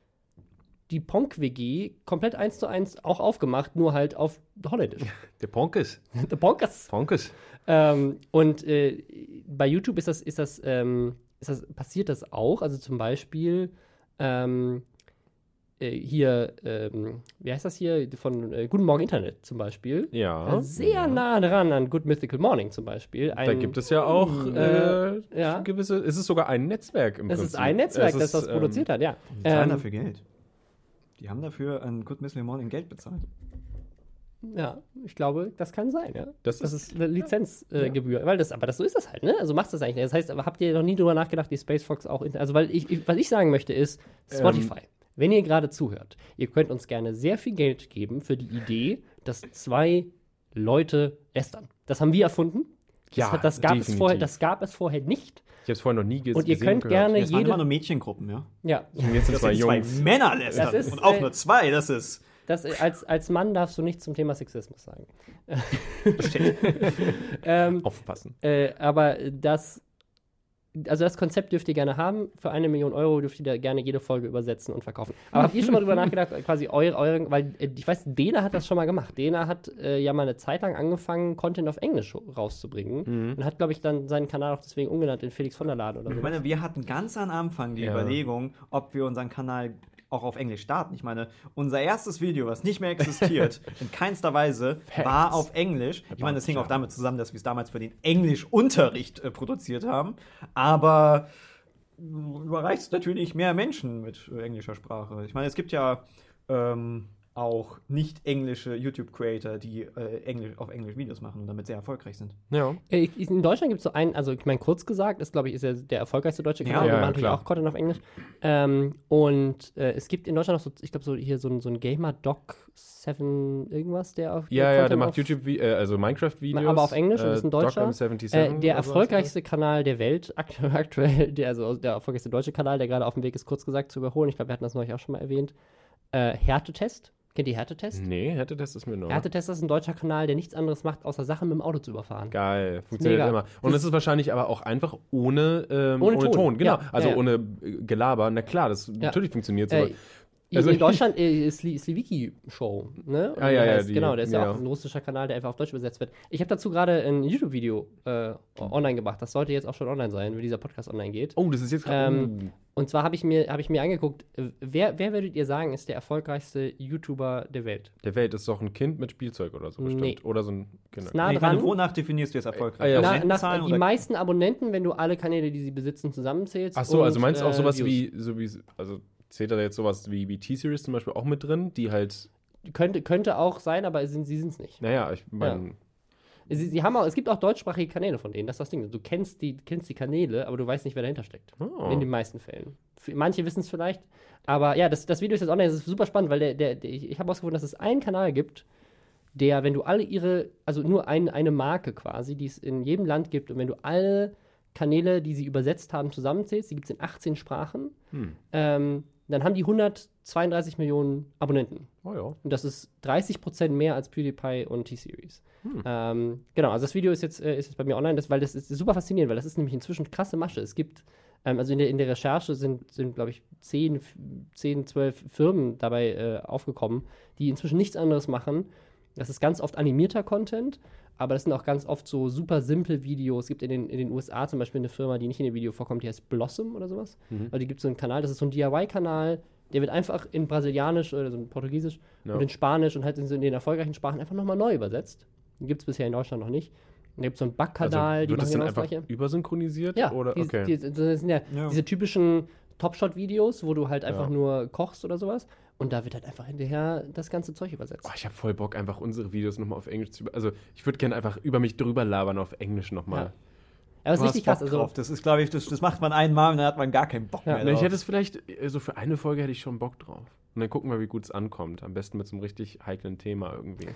Speaker 2: die Ponk-WG komplett eins zu eins auch aufgemacht, nur halt auf Holländisch.
Speaker 1: Der Ponkes.
Speaker 2: Der Ponkes.
Speaker 1: Ponkes.
Speaker 2: Ähm, und äh, bei YouTube ist das, ist das, ähm, ist das, passiert das auch. Also zum Beispiel ähm, äh, hier, ähm, wie heißt das hier, von äh, Guten Morgen Internet zum Beispiel.
Speaker 1: Ja.
Speaker 2: Sehr nah dran an Good Mythical Morning zum Beispiel.
Speaker 1: Da gibt es ja auch äh,
Speaker 2: ja.
Speaker 1: gewisse. Es ist sogar ein Netzwerk im
Speaker 2: Es
Speaker 1: Prinzip.
Speaker 2: ist ein Netzwerk,
Speaker 1: Es
Speaker 2: das das
Speaker 1: ist,
Speaker 2: produziert hat, ja.
Speaker 3: Zahlen
Speaker 2: Ähm,
Speaker 3: dafür Geld. Die haben dafür an Good Mystery Morning Geld bezahlt.
Speaker 2: Ja, ich glaube, das kann sein, ja.
Speaker 1: Das
Speaker 2: Das
Speaker 1: ist-
Speaker 2: ist eine Lizenzgebühr. Äh. Weil das, aber das so ist das halt, ne? Also machst du das eigentlich. nicht. Das heißt, aber habt ihr noch nie drüber nachgedacht, die Space Fox auch. in- Also, weil ich, ich, was ich sagen möchte, ist, Spotify. Wenn ihr gerade zuhört, ihr könnt uns gerne sehr viel Geld geben für die Idee, dass zwei Leute lästern. Das haben wir erfunden. Das,
Speaker 1: Ja,
Speaker 2: hat, das, gab, es vorher, das gab es vorher nicht.
Speaker 1: Ich habe es vorher noch nie ges
Speaker 2: Und ihr
Speaker 1: gesehen
Speaker 2: könnt gerne
Speaker 3: Es waren
Speaker 2: jede.
Speaker 3: immer nur Mädchengruppen, ja.
Speaker 2: Ja,
Speaker 1: Und jetzt sind
Speaker 3: Das
Speaker 1: zwei
Speaker 3: sind zwei
Speaker 1: Jungs.
Speaker 3: Männer.
Speaker 2: Das ist,
Speaker 3: Und auch
Speaker 2: äh,
Speaker 3: nur zwei, das ist.
Speaker 2: das, als, als Mann darfst du nichts zum Thema Sexismus sagen. ähm,
Speaker 1: Aufpassen.
Speaker 2: Äh, aber das, also das Konzept dürft ihr gerne haben. Für eine Million Euro dürft ihr da gerne jede Folge übersetzen und verkaufen. Aber habt ihr schon mal drüber nachgedacht, quasi eure, eure weil äh, ich weiß, Dena hat das schon mal gemacht. Dena hat äh, ja mal eine Zeit lang angefangen, Content auf Englisch rauszubringen und hat, glaube ich, dann seinen Kanal auch deswegen umgenannt in Felix von der Laden oder so.
Speaker 3: Ich meine, wir hatten ganz am Anfang die
Speaker 1: Ja.
Speaker 3: Überlegung, ob wir unseren Kanal auch auf Englisch starten. Ich meine, unser erstes Video, was nicht mehr existiert, in keinster Weise, war auf Englisch. Ich meine, das hing auch damit zusammen, dass wir es damals für den Englischunterricht äh, produziert haben. Aber mh, überreicht natürlich mehr Menschen mit äh, englischer Sprache. Ich meine, es gibt ja ähm, auch nicht englische YouTube-Creator, die äh, Englisch, auf Englisch Videos machen und damit sehr erfolgreich sind.
Speaker 1: Ja.
Speaker 2: Äh, ich- In Deutschland gibt es so einen, also ich meine, kurz gesagt, ist, glaube ich, ist ja der erfolgreichste deutsche Kanal.
Speaker 1: ja,
Speaker 2: wir
Speaker 1: ja,
Speaker 2: natürlich
Speaker 1: klar.
Speaker 2: auch Content auf Englisch. Ähm, und äh, es gibt in Deutschland noch so, ich glaube, so hier so, ein- so ein Gamer Doc 7 irgendwas, der auf
Speaker 1: Ja, ja, der macht YouTube, äh, also Minecraft-Videos.
Speaker 2: Aber auf Englisch und ist ein Deutscher.
Speaker 1: Dock'em77
Speaker 2: Äh, der erfolgreichste Kanal der Welt, akt aktuell, der, also der erfolgreichste deutsche Kanal, der gerade auf dem Weg ist, kurz gesagt zu überholen. Ich glaube, wir hatten das neulich auch schon mal erwähnt. Äh, Härtetest. Kennt ihr Härtetest?
Speaker 1: Nee, hätte das ist mir noch.
Speaker 2: Härtetest ist ein deutscher Kanal, der nichts anderes macht, außer Sachen mit dem Auto zu überfahren.
Speaker 1: Geil, funktioniert immer. Und es ist wahrscheinlich aber auch einfach ohne, ähm,
Speaker 2: Ohne
Speaker 1: ohne,
Speaker 2: Ton.
Speaker 1: Ton. Genau,
Speaker 2: Ja,
Speaker 1: also
Speaker 2: ja, ja.
Speaker 1: ohne äh, Gelaber. Na klar, das natürlich funktioniert
Speaker 2: Äh,
Speaker 1: aber Also-
Speaker 2: in Deutschland äh, ist die Sliviki-Show, ne? Und
Speaker 1: Ah, ja, ja, die-
Speaker 2: genau, der ist ja,
Speaker 1: ja.
Speaker 2: auch ein russischer Kanal, der einfach auf Deutsch übersetzt wird. Ich habe dazu gerade ein YouTube-Video äh, online gemacht. Das sollte jetzt auch schon online sein, wenn dieser Podcast online geht.
Speaker 1: Oh, das ist jetzt gerade.
Speaker 2: Ähm, Und zwar habe ich, mir- hab ich mir angeguckt, äh, wer, wer würdet ihr sagen, ist der erfolgreichste YouTuber der Welt?
Speaker 1: der Welt ist doch ein Kind mit Spielzeug oder so bestimmt.
Speaker 2: Nee.
Speaker 1: Oder so ein Kinder.
Speaker 2: Ist nah
Speaker 3: Nee,
Speaker 2: dran.
Speaker 3: wonach definierst du es erfolgreich?
Speaker 1: Ah, ja.
Speaker 2: Na,
Speaker 3: Abonnentenzahlen
Speaker 2: nach, die
Speaker 3: oder-
Speaker 2: meisten Abonnenten, wenn du alle Kanäle, die sie besitzen, zusammenzählst.
Speaker 1: Ach so, also
Speaker 2: und,
Speaker 1: meinst du auch
Speaker 2: äh,
Speaker 1: sowas
Speaker 2: Views.
Speaker 1: wie, so wie, also zählt da jetzt sowas wie, wie T-Series zum Beispiel auch mit drin, die halt,
Speaker 2: Könnte, könnte auch sein, aber sind, sie sind es nicht.
Speaker 1: naja, ich meine,
Speaker 2: Sie, sie haben auch, es gibt auch deutschsprachige Kanäle von denen, das ist das Ding. Du kennst die, kennst die Kanäle, aber du weißt nicht, wer dahinter steckt.
Speaker 1: Oh.
Speaker 2: In den meisten Fällen. Manche wissen es vielleicht, aber ja, das, das Video ist jetzt online, das ist super spannend, weil der, der, der ich, ich habe herausgefunden, dass es einen Kanal gibt, der, wenn du alle ihre, also nur ein, eine Marke quasi, die es in jedem Land gibt, und wenn du alle Kanäle, die sie übersetzt haben, zusammenzählst, die gibt es in 18 Sprachen,
Speaker 1: Hm.
Speaker 2: ähm, dann haben die 132 Millionen Abonnenten.
Speaker 1: oh ja.
Speaker 2: Und das ist 30% mehr als PewDiePie und T-Series. Ähm, genau, also das Video ist jetzt, äh, ist jetzt bei mir online, das, weil das ist super faszinierend, weil das ist nämlich inzwischen krasse Masche. Es gibt, ähm, also in der, in der Recherche sind, sind glaube ich, 10, f- 10, 12 Firmen dabei äh, aufgekommen, die inzwischen nichts anderes machen. Das ist ganz oft animierter Content, aber das sind auch ganz oft so super simple Videos. Es gibt in den, in den USA zum Beispiel eine Firma, die nicht in dem Video vorkommt, die heißt Blossom oder sowas. Also die gibt so einen Kanal, das ist so ein DIY-Kanal, der wird einfach in Brasilianisch oder so in Portugiesisch
Speaker 1: Ja.
Speaker 2: und in Spanisch und halt in, so in den erfolgreichen Sprachen einfach nochmal neu übersetzt. Gibt es bisher in Deutschland noch nicht. Da gibt es so einen Backkanal,
Speaker 1: also,
Speaker 2: die machen
Speaker 1: dann
Speaker 2: genau das
Speaker 1: einfach
Speaker 2: Gleiche.
Speaker 1: übersynchronisiert?
Speaker 2: Ja,
Speaker 1: oder?
Speaker 2: die,
Speaker 1: okay.
Speaker 2: die, das sind ja,
Speaker 3: Ja.
Speaker 2: diese typischen Top-Shot-Videos, wo du halt einfach
Speaker 1: Ja.
Speaker 2: nur kochst oder sowas. Und da wird halt einfach hinterher das ganze Zeug übersetzt.
Speaker 1: Oh, ich habe voll Bock, einfach unsere Videos nochmal auf Englisch zu. Also, ich würde gerne einfach über mich drüber labern auf Englisch nochmal.
Speaker 2: Ja. Aber es
Speaker 3: Du
Speaker 2: ist richtig krass. Also,
Speaker 3: drauf. Das ist, glaube ich, das, das macht man einmal und dann hat man gar keinen Bock
Speaker 2: Ja.
Speaker 3: mehr drauf.
Speaker 1: ich hätte es vielleicht, also für eine Folge hätte ich schon Bock drauf. Und dann gucken wir, wie gut es ankommt. Am besten mit so einem richtig heiklen Thema irgendwie.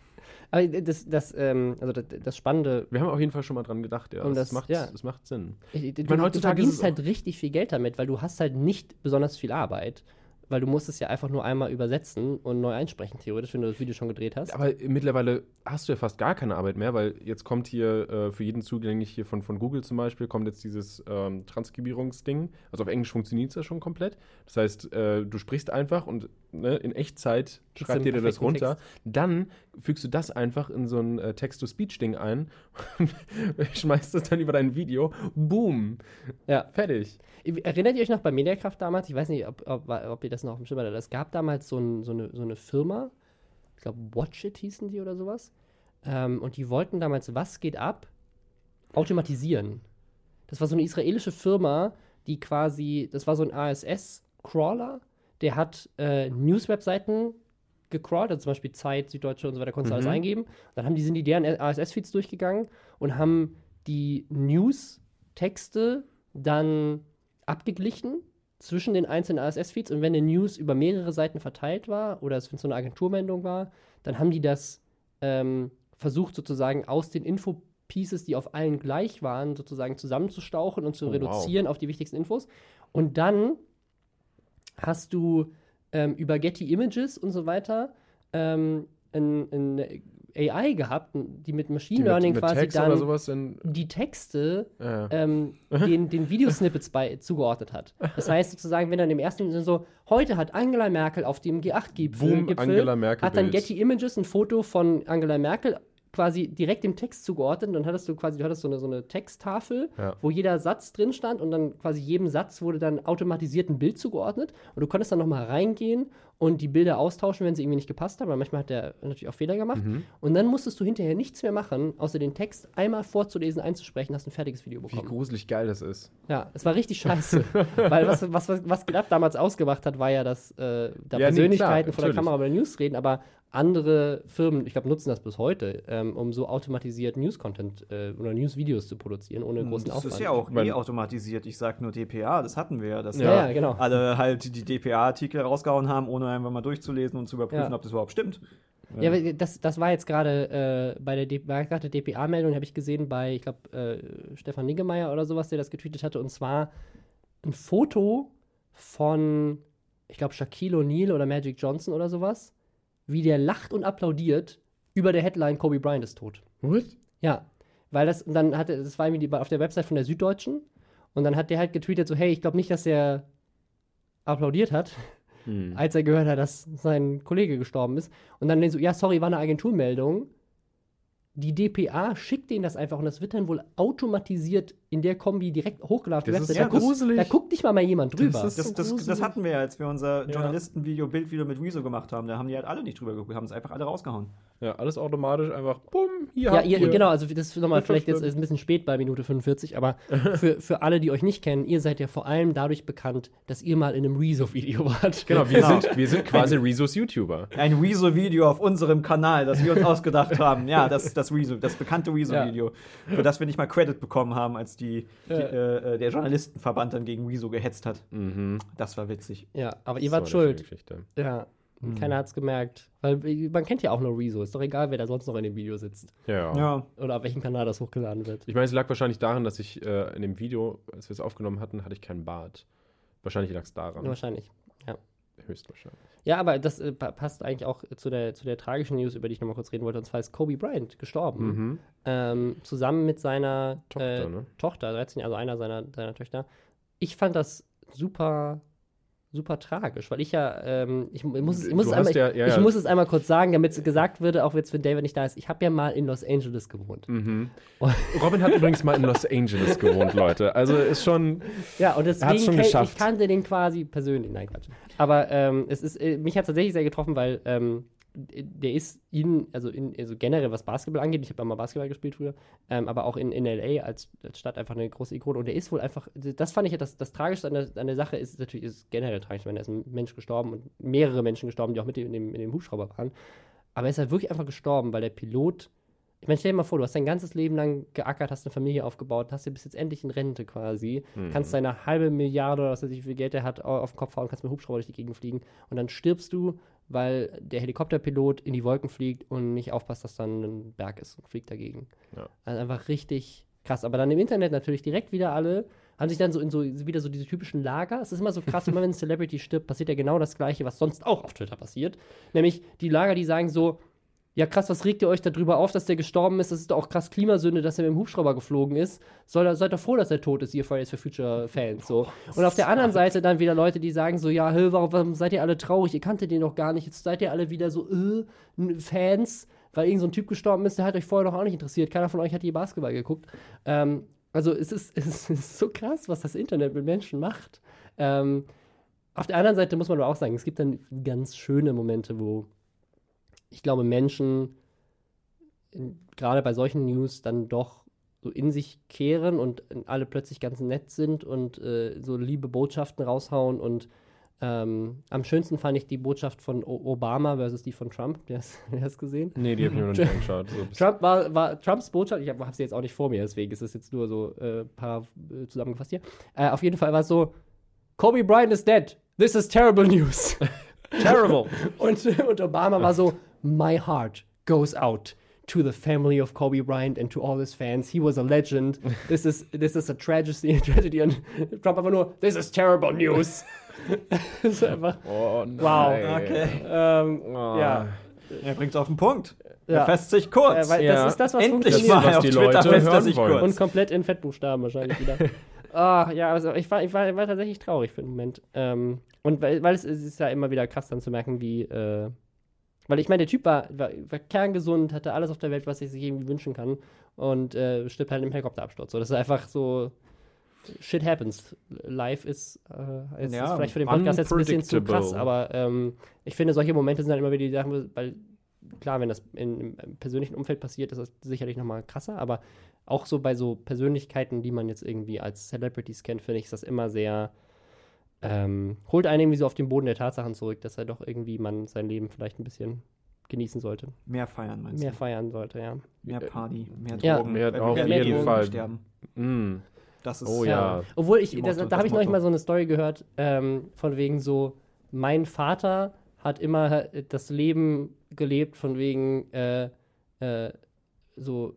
Speaker 2: aber das, das, ähm, also das, das Spannende,
Speaker 1: Wir haben auf jeden Fall schon mal dran gedacht, ja.
Speaker 2: Und
Speaker 1: das,
Speaker 2: das-
Speaker 1: macht,
Speaker 2: ja.
Speaker 1: das macht Sinn.
Speaker 2: ich, du,
Speaker 1: meine,
Speaker 2: du
Speaker 1: heutzutage ist
Speaker 2: verdienst halt richtig viel Geld damit, weil du hast halt nicht besonders viel Arbeit. Weil du musst es ja einfach nur einmal übersetzen und neu einsprechen, theoretisch, wenn du das Video schon gedreht hast.
Speaker 1: Aber mittlerweile hast du ja fast gar keine Arbeit mehr, weil jetzt kommt hier äh, für jeden zugänglich hier von, von Google zum Beispiel, kommt jetzt dieses ähm, Transkribierungsding. Also auf Englisch funktioniert es ja schon komplett. Das heißt, äh, du sprichst einfach und ne, in Echtzeit schreibt dir das runter. Dann fügst du das einfach in so ein äh, Text-to-Speech-Ding ein und schmeißt es dann über dein Video. Boom.
Speaker 2: Ja.
Speaker 1: Fertig.
Speaker 2: Erinnert ihr euch noch bei Mediakraft damals? Ich weiß nicht, ob, ob, ob ihr das noch auf dem Schirm hatte. Es gab damals so, ein, so, eine, so eine Firma, ich glaube Watch It hießen die oder sowas. Ähm, und die wollten damals Was geht ab automatisieren. Das war so eine israelische Firma, die quasi, das war so ein ASS-Crawler, der hat äh, News-Webseiten gecrawlt, also zum Beispiel Zeit, Süddeutsche und so weiter, konntest du
Speaker 1: Mhm.
Speaker 2: alles eingeben. Dann haben die, sind die deren ASS-Feeds durchgegangen und haben die News-Texte dann abgeglichen zwischen den einzelnen ASS-Feeds und wenn eine News über mehrere Seiten verteilt war oder es wenn es so eine Agenturmeldung war, dann haben die das ähm, versucht sozusagen aus den Info-Pieces, die auf allen gleich waren, sozusagen zusammenzustauchen und zu
Speaker 1: Oh, wow.
Speaker 2: reduzieren auf die wichtigsten Infos. Und dann hast du ähm, über Getty Images und so weiter ähm, ein, ein AI gehabt, die mit Machine
Speaker 1: Die mit,
Speaker 2: Learning
Speaker 1: mit
Speaker 2: quasi
Speaker 1: Text
Speaker 2: dann die Texte
Speaker 1: äh,
Speaker 2: ähm, den, den Videosnippets bei, zugeordnet hat. Das heißt sozusagen, wenn dann im ersten so, heute hat Angela Merkel auf dem G8-Gipfel
Speaker 1: Boom, Angela Merkel
Speaker 2: hat dann. Getty Images ein Foto von Angela Merkel quasi direkt dem Text zugeordnet und dann hattest du quasi, du hattest so eine, so eine Texttafel,
Speaker 1: Ja.
Speaker 2: wo jeder Satz drin stand und dann quasi jedem Satz wurde dann automatisiert ein Bild zugeordnet und du konntest dann nochmal reingehen und die Bilder austauschen, wenn sie irgendwie nicht gepasst haben, weil manchmal hat der natürlich auch Fehler gemacht
Speaker 1: Mhm.
Speaker 2: und dann musstest du hinterher nichts mehr machen, außer den Text einmal vorzulesen, einzusprechen, hast ein fertiges Video
Speaker 1: wie
Speaker 2: bekommen.
Speaker 1: gruselig geil das ist.
Speaker 2: Ja, es war richtig scheiße. Weil was, was, was, was Glatt damals ausgemacht hat, war ja, dass äh, da
Speaker 1: nee,
Speaker 2: Persönlichkeiten
Speaker 1: klar,
Speaker 2: vor der. Kamera bei News reden, aber andere Firmen, ich glaube, nutzen das bis heute, ähm, um so automatisiert News-Content äh, oder News-Videos zu produzieren, ohne großen
Speaker 3: Das
Speaker 2: Aufwand.
Speaker 3: ist ja auch
Speaker 1: Weil-
Speaker 3: eh automatisiert. Ich sag nur DPA, das hatten wir ja. Dass
Speaker 2: Ja, ja, genau.
Speaker 3: alle halt die DPA-Artikel rausgehauen haben, ohne einfach mal durchzulesen und zu überprüfen,
Speaker 2: Ja.
Speaker 3: ob das überhaupt stimmt.
Speaker 2: Ja, aber das, das war jetzt gerade äh, bei der, D- war gerade DPA-Meldung, habe ich gesehen bei, ich glaube, äh, Stefan Niggemeier oder sowas, der das getweetet hatte, und zwar ein Foto von, ich glaube, Shaquille O'Neal oder Magic Johnson oder sowas, wie der lacht und applaudiert über der Headline Kobe Bryant ist tot.
Speaker 1: What?
Speaker 2: Ja, weil das, und dann hatte, das war irgendwie die, auf der Website von der Süddeutschen, und dann hat der halt getweetet so, hey, ich glaube nicht, dass er applaudiert hat,
Speaker 1: Hm.
Speaker 2: als er gehört hat, dass sein Kollege gestorben ist. Und dann so, ja, sorry, war eine Agenturmeldung. Die DPA schickt denen das einfach und das wird dann wohl automatisiert in der Kombi direkt hochgeladen.
Speaker 1: Das ist ja
Speaker 2: da, guckt,
Speaker 1: gruselig.
Speaker 2: da guckt nicht mal mal jemand drüber.
Speaker 1: Das ist-
Speaker 3: Das, das, das hatten wir ja, als wir unser
Speaker 1: Ja.
Speaker 3: Journalistenvideo, Bildvideo mit Rezo gemacht haben. Da haben die halt alle nicht drüber geguckt, haben es einfach alle rausgehauen.
Speaker 1: Ja, alles automatisch einfach, bumm, hier
Speaker 2: ja, ihr,
Speaker 1: ihr.
Speaker 2: genau, also das ist nochmal, vielleicht jetzt ist ein bisschen spät bei Minute 45, aber für, für alle, die euch nicht kennen, ihr seid ja vor allem dadurch bekannt, dass ihr mal in einem Rezo-Video wart.
Speaker 1: Genau, wir,
Speaker 3: Genau.
Speaker 1: Sind, wir sind quasi Rezos YouTuber.
Speaker 3: Ein Rezo-Video auf unserem Kanal, das wir uns ausgedacht haben. Ja, das, das Rezo, das bekannte Rezo-Video, für das wir nicht mal Credit bekommen haben, als die, die äh, der Journalistenverband dann gegen Rezo gehetzt hat.
Speaker 1: Mhm.
Speaker 3: Das war witzig.
Speaker 2: Ja, aber ihr
Speaker 1: So
Speaker 2: wart
Speaker 1: eine
Speaker 2: schuld. Ja, und keiner hat's gemerkt. Weil man kennt ja auch nur Rezo. Ist doch egal, wer da sonst noch in dem Video sitzt.
Speaker 1: Ja.
Speaker 3: Ja.
Speaker 2: Oder auf welchem Kanal das hochgeladen wird.
Speaker 1: Ich meine, es lag wahrscheinlich daran, dass ich äh, in dem Video, als wir es aufgenommen hatten, hatte ich keinen Bart. Wahrscheinlich lag es daran.
Speaker 2: Wahrscheinlich. Ja.
Speaker 1: Höchstwahrscheinlich.
Speaker 2: Ja, aber das äh, pa- passt eigentlich auch zu der, zu der tragischen News, über die ich nochmal kurz reden wollte. Und zwar ist Kobe Bryant gestorben.
Speaker 1: Mhm.
Speaker 2: Ähm, zusammen mit seiner
Speaker 1: Tochter,
Speaker 2: äh,
Speaker 1: ne?
Speaker 2: Tochter, 13, also einer seiner, seiner Töchter. Ich fand das super, super tragisch, weil ich ja, ähm, ich, mu- muss, ich, muss es einmal,
Speaker 1: ja-
Speaker 2: ich,
Speaker 1: ja,
Speaker 2: ich
Speaker 1: ja.
Speaker 2: muss es einmal kurz sagen, damit es gesagt würde, auch jetzt, wenn David nicht da ist. Ich habe ja mal in Los Angeles gewohnt.
Speaker 1: Mhm. Robin hat übrigens mal in Los Angeles gewohnt, Leute. Also ist schon.
Speaker 2: Ja, und deswegen
Speaker 1: schon geschafft.
Speaker 2: ich kannte den quasi persönlich. Nein, Quatsch. Aber ähm, es ist, äh, mich hat tatsächlich sehr getroffen, weil ähm, der ist in, also, in, also generell was Basketball angeht, ich habe mal Basketball gespielt früher, ähm, aber auch in, in LA als, als Stadt einfach eine große Ikone. Und der ist wohl einfach, das fand ich ja das, das Tragischste an der, an der Sache, ist natürlich ist generell tragisch, wenn da ist ein Mensch gestorben und mehrere Menschen gestorben, die auch mit in dem, in dem Hubschrauber waren. Aber er ist halt wirklich einfach gestorben, weil der Pilot ich meine, stell dir mal vor, du hast dein ganzes Leben lang geackert, hast eine Familie aufgebaut, hast dir bis jetzt endlich in Rente quasi,
Speaker 1: Mhm.
Speaker 2: kannst deine halbe Milliarde oder was weiß ich, wie viel Geld er hat, au- auf den Kopf hauen, kannst mit dem Hubschrauber durch die Gegend fliegen und dann stirbst du, weil der Helikopterpilot in die Wolken fliegt und nicht aufpasst, dass dann ein Berg ist und fliegt dagegen.
Speaker 1: Ja.
Speaker 2: Also einfach richtig krass. Aber dann im Internet natürlich direkt wieder alle haben sich dann so in so wieder so diese typischen Lager. Es ist immer so krass, immer wenn ein Celebrity stirbt, passiert ja genau das Gleiche, was sonst auch auf Twitter passiert. Nämlich die Lager, die sagen so, ja krass, was regt ihr euch darüber auf, dass der gestorben ist? Das ist doch auch krass Klimasünde, dass er mit dem Hubschrauber geflogen ist. Soll, seid doch froh, dass er tot ist, ihr Fridays for Future Fans. So. Und auf der anderen Seite dann wieder Leute, die sagen so, ja, hä, warum, warum seid ihr alle traurig? Ihr kanntet den doch gar nicht. Jetzt seid ihr alle wieder so, äh, Fans, weil irgend so ein Typ gestorben ist, der hat euch vorher doch auch nicht interessiert. Keiner von euch hat je Basketball geguckt. Ähm, also es ist, es ist so krass, was das Internet mit Menschen macht. Ähm, Auf der anderen Seite muss man aber auch sagen, es gibt dann ganz schöne Momente, wo ich glaube, Menschen gerade bei solchen News dann doch so in sich kehren und alle plötzlich ganz nett sind und äh, so liebe Botschaften raushauen und ähm, am schönsten fand ich die Botschaft von o Obama versus die von Trump. Hast du das gesehen?
Speaker 1: Nee, die habe ich mir noch nicht angeschaut.
Speaker 2: Trump war, war, Trumps Botschaft, ich habe hab sie jetzt auch nicht vor mir, deswegen ist es jetzt nur so ein äh, paar äh, zusammengefasst hier. Äh, auf jeden Fall war es so: Kobe Bryant is dead. This is terrible news.
Speaker 1: Terrible.
Speaker 2: und, und Obama war so: My heart goes out to the family of Kobe Bryant and to all his fans. He was a legend. This is, this is a tragedy. tragedy. Und Trump einfach nur: This is terrible news. ist einfach.
Speaker 1: Oh nein.
Speaker 2: Wow.
Speaker 3: Okay.
Speaker 2: Ähm,
Speaker 1: Oh.
Speaker 2: Ja.
Speaker 3: Er bringt's auf den Punkt.
Speaker 2: Ja.
Speaker 3: Er fässt sich kurz.
Speaker 2: Äh, weil
Speaker 1: Ja.
Speaker 2: Das ist das, was
Speaker 3: Endlich mal
Speaker 1: was
Speaker 3: auf
Speaker 1: die
Speaker 3: Twitter
Speaker 1: Leute
Speaker 3: er sich
Speaker 1: wollen.
Speaker 3: kurz.
Speaker 2: Und komplett in Fettbuchstaben wahrscheinlich wieder. Ah, ja, also ich war, ich war, ich war tatsächlich traurig für den Moment. Ähm, und weil, weil es, es ist ja immer wieder krass dann zu merken, wie, äh, weil ich meine, der Typ war, war, war kerngesund, hatte alles auf der Welt, was ich sich irgendwie wünschen kann und äh, stirbt halt im Helikopterabsturz. So, das ist einfach so, shit happens. Life ist, äh, ist,
Speaker 3: Ja,
Speaker 2: ist vielleicht für den Podcast jetzt ein bisschen zu krass, aber ähm, ich finde, solche Momente sind halt immer wieder die Sachen, weil klar, wenn das in, im persönlichen Umfeld passiert, ist das sicherlich nochmal krasser, aber auch so bei so Persönlichkeiten, die man jetzt irgendwie als Celebrities kennt, finde ich, ist das immer sehr, ähm, holt einen irgendwie so auf den Boden der Tatsachen zurück, dass er doch irgendwie man sein Leben vielleicht ein bisschen genießen sollte,
Speaker 3: Mehr feiern, meinst
Speaker 2: mehr
Speaker 3: du?
Speaker 2: feiern sollte, ja.
Speaker 3: Mehr Party, mehr
Speaker 2: Ja.
Speaker 3: Drogen.
Speaker 1: Mehr-
Speaker 3: Weil wir
Speaker 1: auf
Speaker 3: werden
Speaker 2: jeden
Speaker 3: eh
Speaker 1: Fall.
Speaker 3: Sterben.
Speaker 1: Mm.
Speaker 3: Das ist
Speaker 1: Oh ja.
Speaker 2: Obwohl ich, das,
Speaker 3: Motto,
Speaker 2: da habe ich neulich mal so eine Story gehört, ähm, von wegen so, mein Vater hat immer das Leben gelebt, von wegen äh, äh, so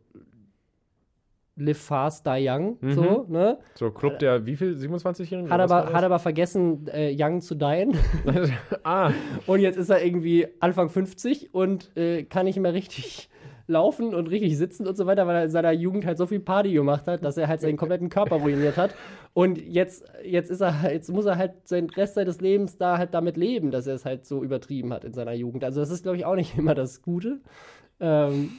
Speaker 2: live fast, die young,
Speaker 1: Mhm.
Speaker 2: so, ne?
Speaker 1: So, Club der, wie viel? 27-Jährigen?
Speaker 2: Hat aber, hat aber vergessen, äh, young zu dien.
Speaker 1: ah,
Speaker 2: Und jetzt ist er irgendwie Anfang 50 und äh, kann nicht mehr richtig laufen und richtig sitzen und so weiter, weil er in seiner Jugend halt so viel Party gemacht hat, dass er halt seinen kompletten Körper ruiniert hat. Und jetzt, jetzt ist er jetzt muss er halt seinen Rest seines Lebens da halt damit leben, dass er es halt so übertrieben hat in seiner Jugend. Also das ist, glaube ich, auch nicht immer das Gute. Ähm,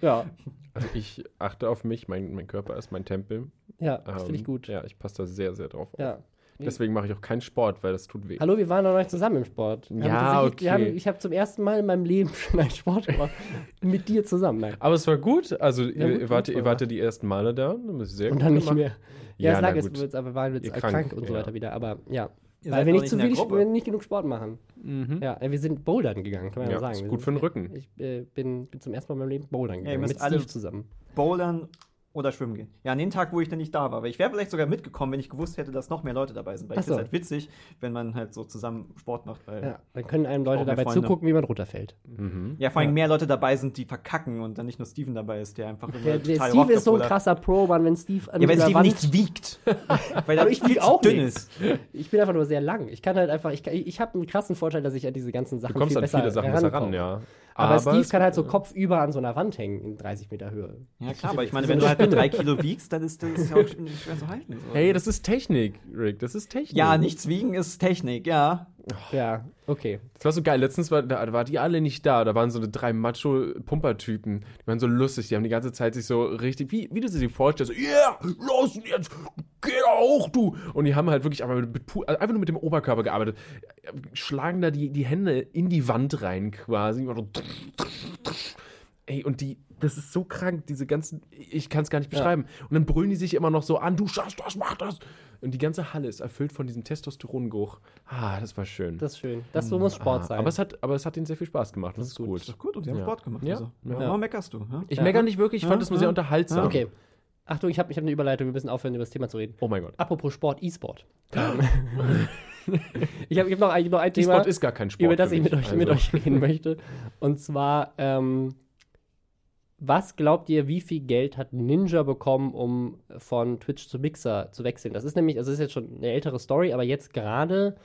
Speaker 2: ja,
Speaker 1: also ich achte auf mich, mein, mein Körper ist mein Tempel.
Speaker 2: ja, das finde ich
Speaker 1: Ähm,
Speaker 2: gut.
Speaker 1: Ja, ich passe da sehr, sehr drauf auf.
Speaker 2: Ja.
Speaker 1: Deswegen mache ich auch keinen Sport, weil das tut weh.
Speaker 2: Hallo, wir waren noch nicht zusammen im Sport. Wir
Speaker 1: Ja,
Speaker 2: wir
Speaker 1: okay.
Speaker 2: haben, ich habe zum ersten Mal in meinem Leben schon einen Sport gemacht. mit dir zusammen. Nein.
Speaker 1: Aber es war gut. Also,
Speaker 2: Ja,
Speaker 1: ihr,
Speaker 2: gut,
Speaker 1: wart, ihr wart die ersten Male da. Sehr
Speaker 2: Und dann nicht
Speaker 1: gemacht.
Speaker 2: mehr. Ja,
Speaker 1: Ja,
Speaker 2: es lag jetzt, aber wir waren jetzt
Speaker 1: Ihr
Speaker 2: krank,
Speaker 1: krank,
Speaker 2: und so weiter wieder. Aber ja.
Speaker 3: Ihr
Speaker 2: Weil wir nicht, zu viel, wir nicht genug Sport machen.
Speaker 1: Mhm.
Speaker 2: Ja, wir sind bouldern gegangen, kann man ja,
Speaker 1: Ja,
Speaker 2: sagen.
Speaker 1: ist gut
Speaker 2: sind-
Speaker 1: für den Rücken.
Speaker 2: Ich äh, bin, bin zum ersten Mal in meinem Leben bouldern
Speaker 3: ihr
Speaker 2: gegangen.
Speaker 3: müsst
Speaker 2: mit
Speaker 3: alle-
Speaker 2: Steve zusammen.
Speaker 3: Bouldern oder schwimmen gehen. Ja, an den Tag, wo ich dann nicht da war. Weil ich wäre vielleicht sogar mitgekommen, wenn ich gewusst hätte, dass noch mehr Leute dabei sind. Weil
Speaker 2: Ach
Speaker 3: ich finde
Speaker 2: so.
Speaker 3: es halt witzig, wenn man halt so zusammen Sport macht. Weil ja.
Speaker 2: Ja, dann können einem Leute dabei
Speaker 3: Freunde.
Speaker 2: zugucken, wie man runterfällt.
Speaker 1: Mhm.
Speaker 3: vor allem
Speaker 2: Ja.
Speaker 3: mehr Leute dabei sind, die verkacken und dann nicht nur Steven dabei ist, der einfach immer
Speaker 2: Der, der
Speaker 3: total
Speaker 2: Steve ist so ein
Speaker 3: er-
Speaker 2: krasser Pro, Mann, wenn Steve an
Speaker 3: Ja, weil
Speaker 2: dieser
Speaker 3: Steven
Speaker 2: Wand-
Speaker 3: nichts wiegt. weil er
Speaker 2: Aber ich
Speaker 3: viel
Speaker 2: auch
Speaker 3: dünn
Speaker 2: nichts.
Speaker 3: ist.
Speaker 2: Ich bin einfach nur sehr lang. Ich kann halt einfach, ich, ich habe einen krassen Vorteil, dass ich an diese ganzen Sachen
Speaker 1: Du kommst
Speaker 2: viel
Speaker 1: an
Speaker 2: besser
Speaker 1: viele Sachen besser ran, ja.
Speaker 2: Aber, Steve
Speaker 1: es-
Speaker 2: kann halt so kopfüber an so einer Wand hängen in 30 Meter Höhe.
Speaker 3: Ja, klar, aber ich meine, wenn du halt mit drei Kilo wiegst, dann ist das ja auch schwer zu halten. So.
Speaker 1: Hey, das ist Technik, Rick. Das ist Technik.
Speaker 3: ja, nichts wiegen ist Technik, ja.
Speaker 2: Ja, okay.
Speaker 1: Das war so geil. Letztens war, da, war die alle nicht da. Da waren so drei Macho-Pumper-Typen. Die waren so lustig. Die haben die ganze Zeit sich so richtig, wie, wie du sie dir vorstellst, so, yeah, los jetzt, geh da hoch, du. Und die haben halt wirklich aber mit, also einfach nur mit dem Oberkörper gearbeitet. Schlagen da die, die Hände in die Wand rein quasi. Ey, und die, das ist so krank, diese ganzen, ich kann es gar nicht
Speaker 2: Ja.
Speaker 1: beschreiben. Und dann brüllen die sich immer noch so an, du schaffst das, mach das. Und die ganze Halle ist erfüllt von diesem Testosterongeruch. Ah, das war schön.
Speaker 2: Das ist schön. Das so muss Sport
Speaker 1: ah,
Speaker 2: sein.
Speaker 1: Aber es, hat, aber es hat ihnen sehr viel Spaß gemacht. Das, ist gut.
Speaker 3: Ist doch gut, und sie haben
Speaker 1: Ja.
Speaker 3: Sport gemacht.
Speaker 1: Ja.
Speaker 3: Also.
Speaker 1: Ja.
Speaker 3: Warum meckerst du? Ja?
Speaker 1: Ich
Speaker 2: Ja.
Speaker 1: meckere nicht wirklich, ich fand
Speaker 3: Ja,
Speaker 1: es nur sehr
Speaker 3: ja.
Speaker 1: unterhaltsam.
Speaker 2: okay. Achtung, ich habe ich hab eine Überleitung, wir müssen aufhören, über das Thema zu reden.
Speaker 1: Oh mein Gott.
Speaker 2: Apropos Sport, E-Sport. ich habe hab noch, ein- noch ein Thema,
Speaker 1: E-Sport ist gar kein Sport.
Speaker 2: über das ich mit euch, mit
Speaker 1: Also,
Speaker 2: euch reden möchte. Und zwar, ähm, was glaubt ihr, wie viel Geld hat Ninja bekommen, um von Twitch zu Mixer zu wechseln? Das ist nämlich, also das ist jetzt schon eine ältere Story, aber jetzt gerade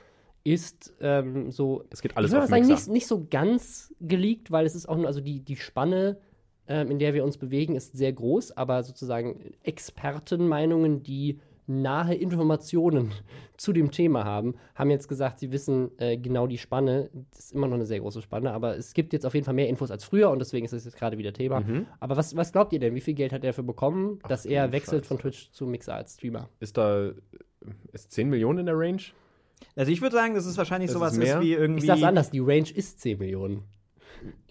Speaker 2: ist ähm, so
Speaker 1: Es geht alles
Speaker 2: ich würde
Speaker 1: auf
Speaker 2: sagen,
Speaker 1: Mixer.
Speaker 2: nicht, nicht so ganz geleakt, weil es ist auch nur, also die, die Spanne, ähm, in der wir uns bewegen, ist sehr groß, aber sozusagen Expertenmeinungen, die nahe Informationen zu dem Thema haben, haben jetzt gesagt, sie wissen äh, genau die Spanne. Das ist immer noch eine sehr große Spanne, aber es gibt jetzt auf jeden Fall mehr Infos als früher und deswegen ist das jetzt gerade wieder Thema.
Speaker 1: Mhm.
Speaker 2: Aber was, was glaubt ihr denn? Wie viel Geld hat er dafür bekommen,
Speaker 1: Ach,
Speaker 2: dass er wechselt
Speaker 1: Scheiße.
Speaker 2: von Twitch zu Mixer als Streamer?
Speaker 1: Ist da, ist 10 Millionen in der Range?
Speaker 3: Also ich würde sagen, das ist wahrscheinlich
Speaker 1: Das
Speaker 3: sowas
Speaker 1: ist mehr?
Speaker 3: ist wie irgendwie.
Speaker 2: Ich sag's anders, die Range ist 10 Millionen.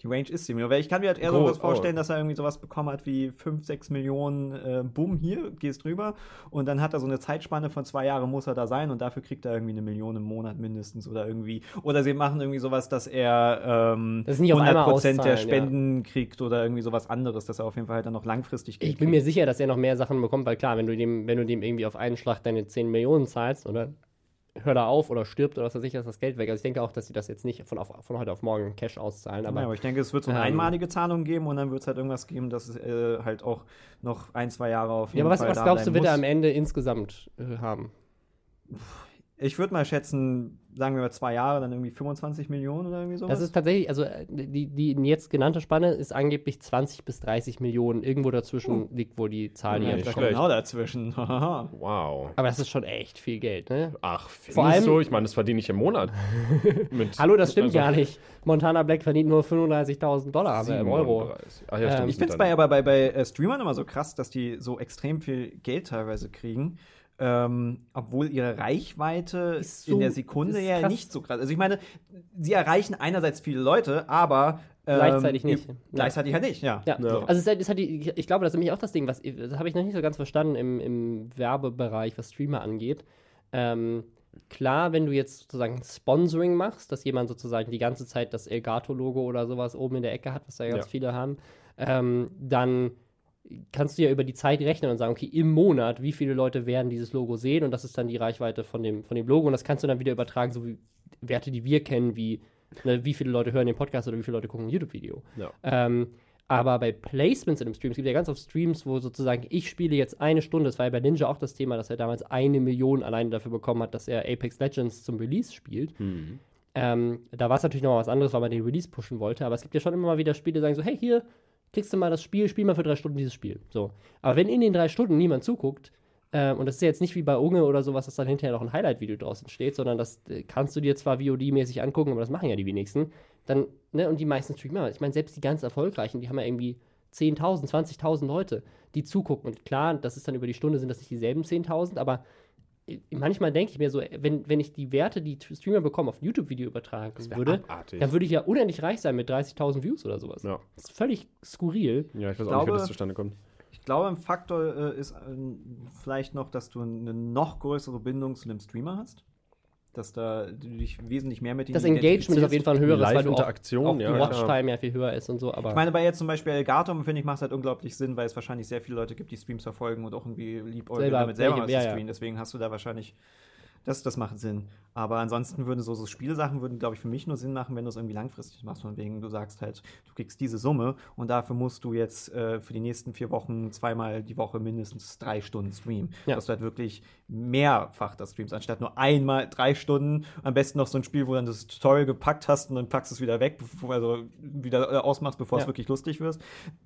Speaker 3: Die Range ist 10 Millionen. Weil ich kann mir halt eher
Speaker 1: Groß,
Speaker 3: sowas vorstellen,
Speaker 1: oh.
Speaker 3: dass er irgendwie sowas bekommen hat wie 5, 6 Millionen, äh, bumm, hier, gehst drüber. Und dann hat er so eine Zeitspanne von zwei Jahren, muss er da sein und dafür kriegt er irgendwie eine Million im Monat mindestens oder irgendwie. Oder sie machen irgendwie sowas, dass er ähm,
Speaker 2: Das ist nicht auf einmal
Speaker 3: 100% der Spenden kriegt oder irgendwie sowas anderes, dass er auf jeden Fall halt dann noch langfristig
Speaker 2: Ich bin mir sicher, dass er noch mehr Sachen bekommt, weil klar, wenn du dem, wenn du dem irgendwie auf einen Schlag deine 10 Millionen zahlst, oder hört er auf oder stirbt oder was weiß ich, ist das Geld weg. Also ich denke auch, dass sie das jetzt nicht von, auf, von heute auf morgen Cash auszahlen. Aber
Speaker 3: ja, aber ich denke, es wird so eine
Speaker 2: ähm,
Speaker 3: einmalige Zahlung geben und dann wird es halt irgendwas geben, dass es äh, halt auch noch ein, zwei Jahre auf jeden
Speaker 2: ja, aber was,
Speaker 3: Fall
Speaker 2: was
Speaker 3: da
Speaker 2: glaubst du, wird er am Ende insgesamt äh, haben?
Speaker 3: Ich würde mal schätzen, sagen wir mal zwei Jahre, dann irgendwie 25 Millionen oder irgendwie sowas.
Speaker 2: Das ist tatsächlich, also äh, die, die jetzt genannte Spanne ist angeblich 20 bis 30 Millionen. Irgendwo dazwischen liegt wohl die Zahl, die
Speaker 1: Ja, nicht
Speaker 3: genau dazwischen.
Speaker 1: Wow.
Speaker 2: Aber das ist schon echt viel Geld, ne?
Speaker 1: Ach,
Speaker 2: Vor allem-
Speaker 1: du? Ich meine, das verdiene ich im Monat. Mit,
Speaker 2: Hallo, das stimmt
Speaker 1: also
Speaker 2: gar nicht. Montana Black verdient nur 35.000 Dollar aber im Euro.
Speaker 1: 37. Ach ja,
Speaker 2: Ähm,
Speaker 1: stimmt.
Speaker 3: ich finde es bei, aber bei, bei äh, Streamern immer so krass, dass die so extrem viel Geld teilweise kriegen. Ähm, obwohl ihre Reichweite
Speaker 2: Ist so-
Speaker 3: in der Sekunde
Speaker 2: ist
Speaker 3: ja
Speaker 2: krass.
Speaker 3: nicht so krass. Also ich meine, sie erreichen einerseits viele Leute, aber ähm,
Speaker 2: Gleichzeitig nicht.
Speaker 3: im- Gleichzeitig halt nicht, ja.
Speaker 2: Ja,
Speaker 1: Ja.
Speaker 2: also es, hat- es hat die, ich glaube, das ist nämlich auch das Ding, was das habe ich noch nicht so ganz verstanden im, im Werbebereich, was Streamer angeht. Ähm, klar, wenn du jetzt sozusagen Sponsoring machst, dass jemand sozusagen die ganze Zeit das Elgato-Logo oder sowas oben in der Ecke hat, was da ganz
Speaker 1: Ja.
Speaker 2: viele haben, ähm, dann kannst du ja über die Zeit rechnen und sagen, okay, im Monat, wie viele Leute werden dieses Logo sehen und das ist dann die Reichweite von dem, von dem Logo und das kannst du dann wieder übertragen, so wie Werte, die wir kennen, wie ne, wie viele Leute hören den Podcast oder wie viele Leute gucken ein YouTube-Video.
Speaker 1: Ja.
Speaker 2: Ähm, aber bei Placements in einem Stream, es gibt ja ganz oft Streams, wo sozusagen ich spiele jetzt eine Stunde, das war ja bei Ninja auch das Thema, dass er damals eine Million alleine dafür bekommen hat, dass er Apex Legends zum Release spielt.
Speaker 1: Mhm.
Speaker 2: Ähm, da war es natürlich noch mal was anderes, weil man den Release pushen wollte, aber es gibt ja schon immer mal wieder Spiele, die sagen so, hey, hier, klickst du mal das Spiel, spiel mal für drei Stunden dieses Spiel. So. Aber wenn in den drei Stunden niemand zuguckt, ähm, und das ist ja jetzt nicht wie bei Unge oder sowas, dass dann hinterher noch ein Highlight-Video draußen steht, sondern das äh, kannst du dir zwar VOD-mäßig angucken, aber das machen ja die wenigsten. Dann, ne, und die meisten Streamer, ich meine, selbst die ganz erfolgreichen, die haben ja irgendwie 10.000, 20.000 Leute, die zugucken. Und klar, das ist dann über die Stunde, sind das nicht dieselben 10.000, aber äh, manchmal denke ich mir so, äh, wenn, wenn ich die Werte, die Streamer bekommen, auf ein YouTube-Video übertragen würde,
Speaker 1: abartig.
Speaker 2: dann würde ich ja unendlich reich sein mit 30.000 Views oder sowas.
Speaker 1: Ja.
Speaker 2: Das ist völlig skurril.
Speaker 1: Ja, ich weiß auch
Speaker 3: glaube-
Speaker 1: nicht, wie das zustande kommt.
Speaker 3: Ich glaube, ein Faktor äh, ist ähm, vielleicht noch, dass du eine noch größere Bindung zu einem Streamer hast. Dass da du dich wesentlich mehr mit ihm
Speaker 2: Das Engagement ist auf jeden Fall ein höheres, weil du auch,
Speaker 1: Live-Interaktion,
Speaker 2: auch die
Speaker 1: ja,
Speaker 2: Watchtime ja viel höher ist und so, aber
Speaker 3: Ich meine, bei jetzt zum Beispiel Elgato, finde ich, macht es halt unglaublich Sinn, weil es wahrscheinlich sehr viele Leute gibt, die Streams verfolgen und auch irgendwie liebäugeln
Speaker 2: Selber,
Speaker 3: damit selber zu
Speaker 2: ja, ja.
Speaker 3: streamen. Deswegen hast du da wahrscheinlich, das, das macht Sinn. Aber ansonsten würden so, so Spielsachen, würden, glaube ich, für mich nur Sinn machen, wenn du es irgendwie langfristig machst. Von wegen, du sagst halt, du kriegst diese Summe und dafür musst du jetzt äh, für die nächsten vier Wochen zweimal die Woche mindestens drei Stunden streamen.
Speaker 2: Ja.
Speaker 3: Dass du halt wirklich mehrfach das streamst, anstatt nur einmal drei Stunden. Am besten noch so ein Spiel, wo du dann das Tutorial gepackt hast und dann packst du es wieder weg, bevor, also wieder äh, ausmachst, bevor es
Speaker 2: Ja.
Speaker 3: wirklich lustig wird.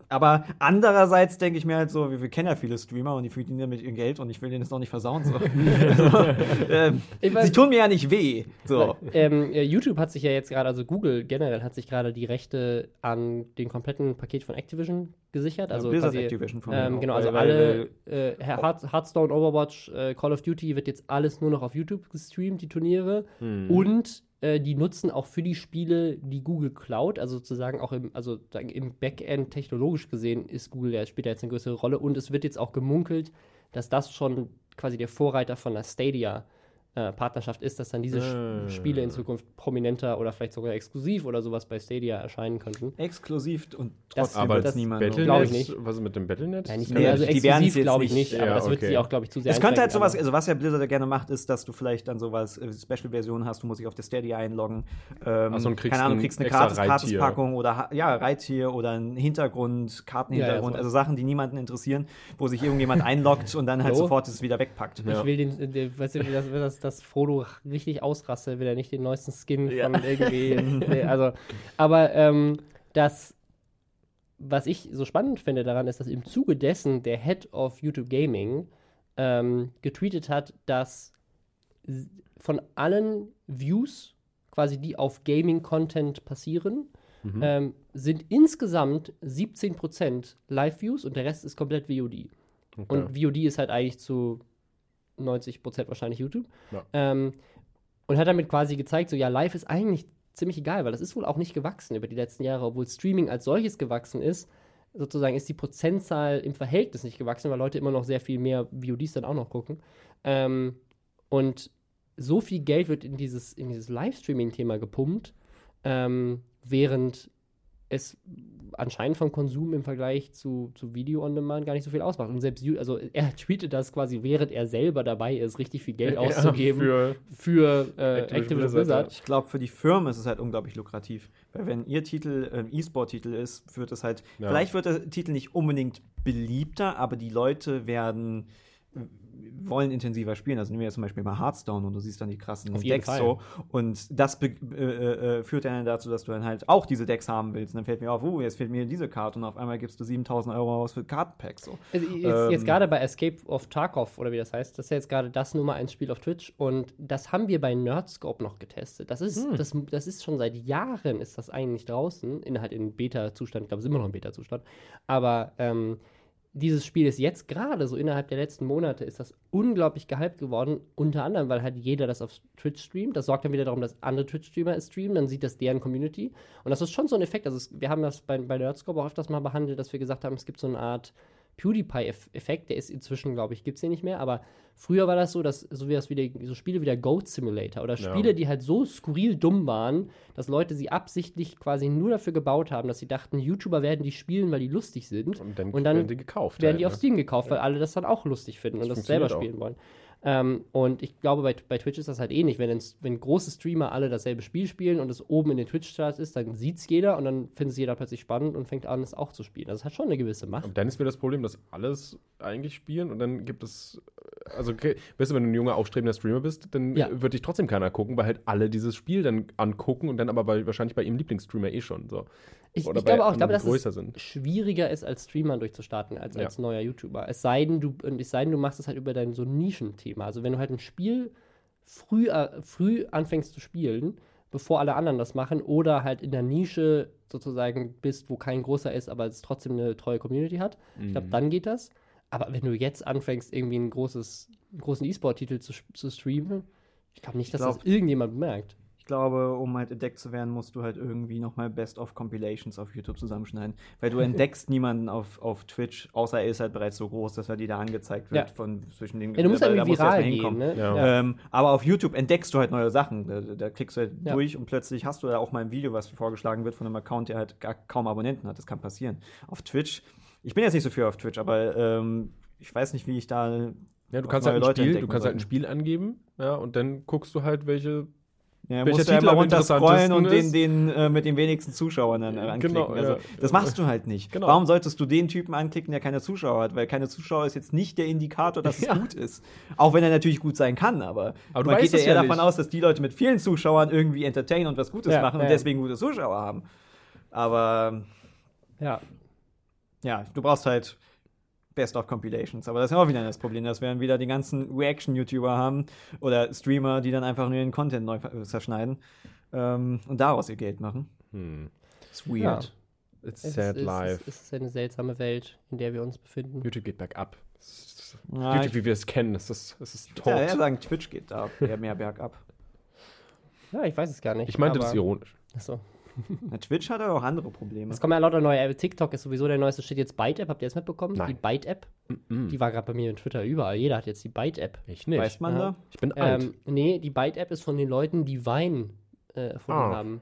Speaker 3: Aber andererseits denke ich mir halt so, wir, wir kennen ja viele Streamer und die verdienen damit ihr Geld und ich will denen das auch nicht versauen. So. also, ähm,
Speaker 2: weiß-
Speaker 3: sie tun mir ja nicht weh. So.
Speaker 2: ähm, äh, YouTube hat sich ja jetzt gerade, also Google generell hat sich gerade die Rechte an dem kompletten Paket von Activision gesichert. Also
Speaker 3: Blizzard
Speaker 2: quasi,
Speaker 3: Activision von
Speaker 2: ähm, genau, also alle äh, Heart- Hearthstone, Overwatch, äh, Call of Duty wird jetzt alles nur noch auf YouTube gestreamt, die Turniere.
Speaker 1: Hm.
Speaker 2: Und äh, die nutzen auch für die Spiele die Google Cloud, also sozusagen auch im, also im Backend technologisch gesehen ist Google, der spielt da jetzt eine größere Rolle und es wird jetzt auch gemunkelt, dass das schon quasi der Vorreiter von der Stadia äh, Partnerschaft ist, dass dann diese. Sch- Spiele in Zukunft prominenter oder vielleicht sogar exklusiv oder sowas bei Stadia erscheinen könnten.
Speaker 3: Exklusiv und
Speaker 2: Das-
Speaker 3: trotzdem
Speaker 1: Aber
Speaker 2: das
Speaker 3: niemand.
Speaker 2: Glaub
Speaker 1: Battlenet,
Speaker 2: ich nicht.
Speaker 1: was ist mit dem Battlenet?
Speaker 2: Nein, nicht
Speaker 3: Nee,
Speaker 2: also
Speaker 3: die werden
Speaker 2: exklusiv glaube ich
Speaker 3: nicht-
Speaker 2: nicht, aber
Speaker 1: ja,
Speaker 2: das wird
Speaker 1: okay.
Speaker 2: sie auch, glaube ich, zu sehr
Speaker 3: Es könnte halt sowas, also was ja Blizzard ja gerne macht, ist, dass du vielleicht dann sowas, äh, Special-Version hast, du musst dich auf der Stadia einloggen. Ähm,
Speaker 1: Ach so, und kriegst
Speaker 3: keine Ahnung, kriegst eine Gratis. Gratispackung oder ha- ja, Reittier oder ein Hintergrund, Kartenhintergrund,
Speaker 2: Ja, ja,
Speaker 3: also Sachen, die niemanden interessieren, wo sich irgendjemand einloggt und dann halt
Speaker 2: Hallo?
Speaker 3: sofort es wieder wegpackt.
Speaker 1: Ja.
Speaker 2: Ich will den, der, weißt du, wie das, wie das, das Frodo richtig ausrastet, will er nicht den neuesten Skin
Speaker 3: Ja.
Speaker 2: von irgendwie. also, aber ähm, das, was ich so spannend finde daran, ist, dass im Zuge dessen der Head of YouTube Gaming ähm, getweetet hat, dass von allen Views, quasi die auf Gaming-Content passieren,
Speaker 1: Mhm.
Speaker 2: ähm, sind insgesamt 17% Live-Views und der Rest ist komplett VOD.
Speaker 1: Okay.
Speaker 2: Und VOD ist halt eigentlich zu 90% wahrscheinlich YouTube.
Speaker 1: Ja.
Speaker 2: Ähm, und hat damit quasi gezeigt, so ja, live ist eigentlich ziemlich egal, weil das ist wohl auch nicht gewachsen über die letzten Jahre, obwohl Streaming als solches gewachsen ist. Sozusagen ist die Prozentzahl im Verhältnis nicht gewachsen, weil Leute immer noch sehr viel mehr VODs dann auch noch gucken. Ähm, und so viel Geld wird in dieses, in dieses Livestreaming-Thema gepumpt, ähm, während es anscheinend vom Konsum im Vergleich zu, zu Video on Demand gar nicht so viel ausmacht. Und selbst, also er tweetet das quasi, während er selber dabei ist, richtig viel Geld auszugeben
Speaker 1: für,
Speaker 2: für äh, Activision Blizzard. Blizzard.
Speaker 3: Ich glaube, für die Firmen ist es halt unglaublich lukrativ. Weil wenn ihr Titel ein ähm, E-Sport-Titel ist, wird es halt, ja. vielleicht wird der Titel nicht unbedingt beliebter, aber die Leute werden wollen intensiver spielen. Also nehmen wir jetzt zum Beispiel mal Hearthstone und du siehst dann die krassen Decks so. Und das äh, äh, führt dann dazu, dass du dann halt auch diese Decks haben willst. Und dann fällt mir auf, oh, jetzt fehlt mir diese Karte und auf einmal gibst du 7000 Euro aus für Kartenpacks. So.
Speaker 2: Also jetzt, ähm, jetzt gerade bei Escape of Tarkov oder wie das heißt, das ist ja jetzt gerade das Nummer 1 Spiel auf Twitch und das haben wir bei Nerdscope noch getestet. Das ist, hm. das, das ist schon seit Jahren ist das eigentlich draußen, in halt in Beta-Zustand, ich glaube, es ist immer noch in Beta-Zustand. Aber ähm, dieses Spiel ist jetzt gerade, so innerhalb der letzten Monate, ist das unglaublich gehypt geworden. Unter anderem, weil halt jeder das auf Twitch streamt. Das sorgt dann wieder darum, dass andere Twitch-Streamer es streamen. Dann sieht das deren Community. Und das ist schon so ein Effekt. Also, es, wir haben das bei, bei Nerdscope auch öfters mal behandelt, dass wir gesagt haben, es gibt so eine Art PewDiePie-Effekt, der ist inzwischen, glaube ich, gibt es den nicht mehr, aber früher war das so, dass so wie das wieder, so Spiele wie der Goat Simulator oder Spiele, ja. die halt so skurril dumm waren, dass Leute sie absichtlich quasi nur dafür gebaut haben, dass sie dachten, YouTuber werden die spielen, weil die lustig sind.
Speaker 1: Und dann, und dann werden die gekauft.
Speaker 2: Werden halt, die auf ne? Steam gekauft, ja. weil alle das dann auch lustig finden das und das selber spielen auch. wollen. Ähm, und ich glaube, bei, bei Twitch ist das halt ähnlich. Wenn, wenn große Streamer alle dasselbe Spiel spielen und es oben in den Twitch-Charts ist, dann sieht es jeder und dann findet es jeder plötzlich spannend und fängt an, es auch zu spielen. Das hat schon eine gewisse Macht.
Speaker 1: Und dann ist mir das Problem, dass alles eigentlich spielen und dann gibt es, also, okay, weißt du, wenn du ein junger, aufstrebender Streamer bist, dann ja. wird dich trotzdem keiner gucken, weil halt alle dieses Spiel dann angucken und dann aber bei, wahrscheinlich bei ihrem Lieblingsstreamer eh schon so.
Speaker 2: Ich, ich glaube auch, ich glaube, dass es sind. schwieriger ist, als Streamer durchzustarten, als ja. als neuer YouTuber. Es sei denn, du, es sei denn, du machst es halt über dein so Nischenthema. Also wenn du halt ein Spiel früh, äh, früh anfängst zu spielen, bevor alle anderen das machen, oder halt in der Nische sozusagen bist, wo kein großer ist, aber es trotzdem eine treue Community hat, mhm. ich glaube, dann geht das. Aber wenn du jetzt anfängst, irgendwie ein großes, einen großen E-Sport-Titel zu, zu streamen, ich glaube nicht, dass glaub, das irgendjemand bemerkt
Speaker 3: glaube, um halt entdeckt zu werden, musst du halt irgendwie nochmal Best-of-Compilations auf YouTube zusammenschneiden. Weil du entdeckst niemanden auf, auf Twitch, außer er ist halt bereits so groß, dass er dir da angezeigt wird
Speaker 2: ja.
Speaker 3: von zwischen den
Speaker 2: ja, du musst halt irgendwie viral gehen, ne?
Speaker 3: ja. ähm, aber auf YouTube entdeckst du halt neue Sachen. Da, da klickst du halt ja. durch und plötzlich hast du da auch mal ein Video, was vorgeschlagen wird von einem Account, der halt gar kaum Abonnenten hat. Das kann passieren. Auf Twitch, ich bin jetzt nicht so viel auf Twitch, aber ähm, ich weiß nicht, wie ich da
Speaker 1: ja, du kannst halt ein Spiel, du kannst halt ein Spiel angeben, ja, und dann guckst du halt, welche
Speaker 3: ja, Welcher musst du Titel runter scrollen und den, den äh, mit den wenigsten Zuschauern dann äh, anklicken. Genau, also, ja. das machst du halt nicht. Genau. Warum solltest du den Typen anklicken, der keine Zuschauer hat? Weil keine Zuschauer ist jetzt nicht der Indikator, dass ja. es gut ist. Auch wenn er natürlich gut sein kann, aber, aber man geht ja eher davon aus, dass die Leute mit vielen Zuschauern irgendwie entertainen und was Gutes machen und deswegen gute Zuschauer haben. Aber ja. Ja, du brauchst halt Best of Compilations. Aber das ist ja auch wieder das Problem, dass wir dann wieder die ganzen Reaction-YouTuber haben oder Streamer, die dann einfach nur ihren Content neu zerschneiden ähm, und daraus ihr Geld machen. Hm.
Speaker 2: It's weird. Ja. It's es sad ist, life. Es ist eine seltsame Welt, in der wir uns befinden.
Speaker 1: YouTube geht bergab. Ja, YouTube, wie wir es kennen, es ist, es ist tot.
Speaker 3: Ja, sagen, Twitch geht da eher mehr bergab.
Speaker 2: Ja, ich weiß es gar nicht.
Speaker 1: Ich meinte das ironisch.
Speaker 2: Achso.
Speaker 3: Na, Twitch hat aber auch andere Probleme.
Speaker 2: Es kommen ja lauter neue Apps. TikTok ist sowieso der neueste Shit. Jetzt Byte-App, habt ihr das mitbekommen? Nein. Die Byte-App. Mm -mm. Die war gerade bei mir in Twitter überall. Jeder hat jetzt die Byte-App.
Speaker 1: Ich nicht.
Speaker 3: Weiß man ja. da?
Speaker 1: Ich bin alt. Ähm,
Speaker 2: nee, die Byte-App ist von den Leuten, die Wein äh, erfunden ah. haben.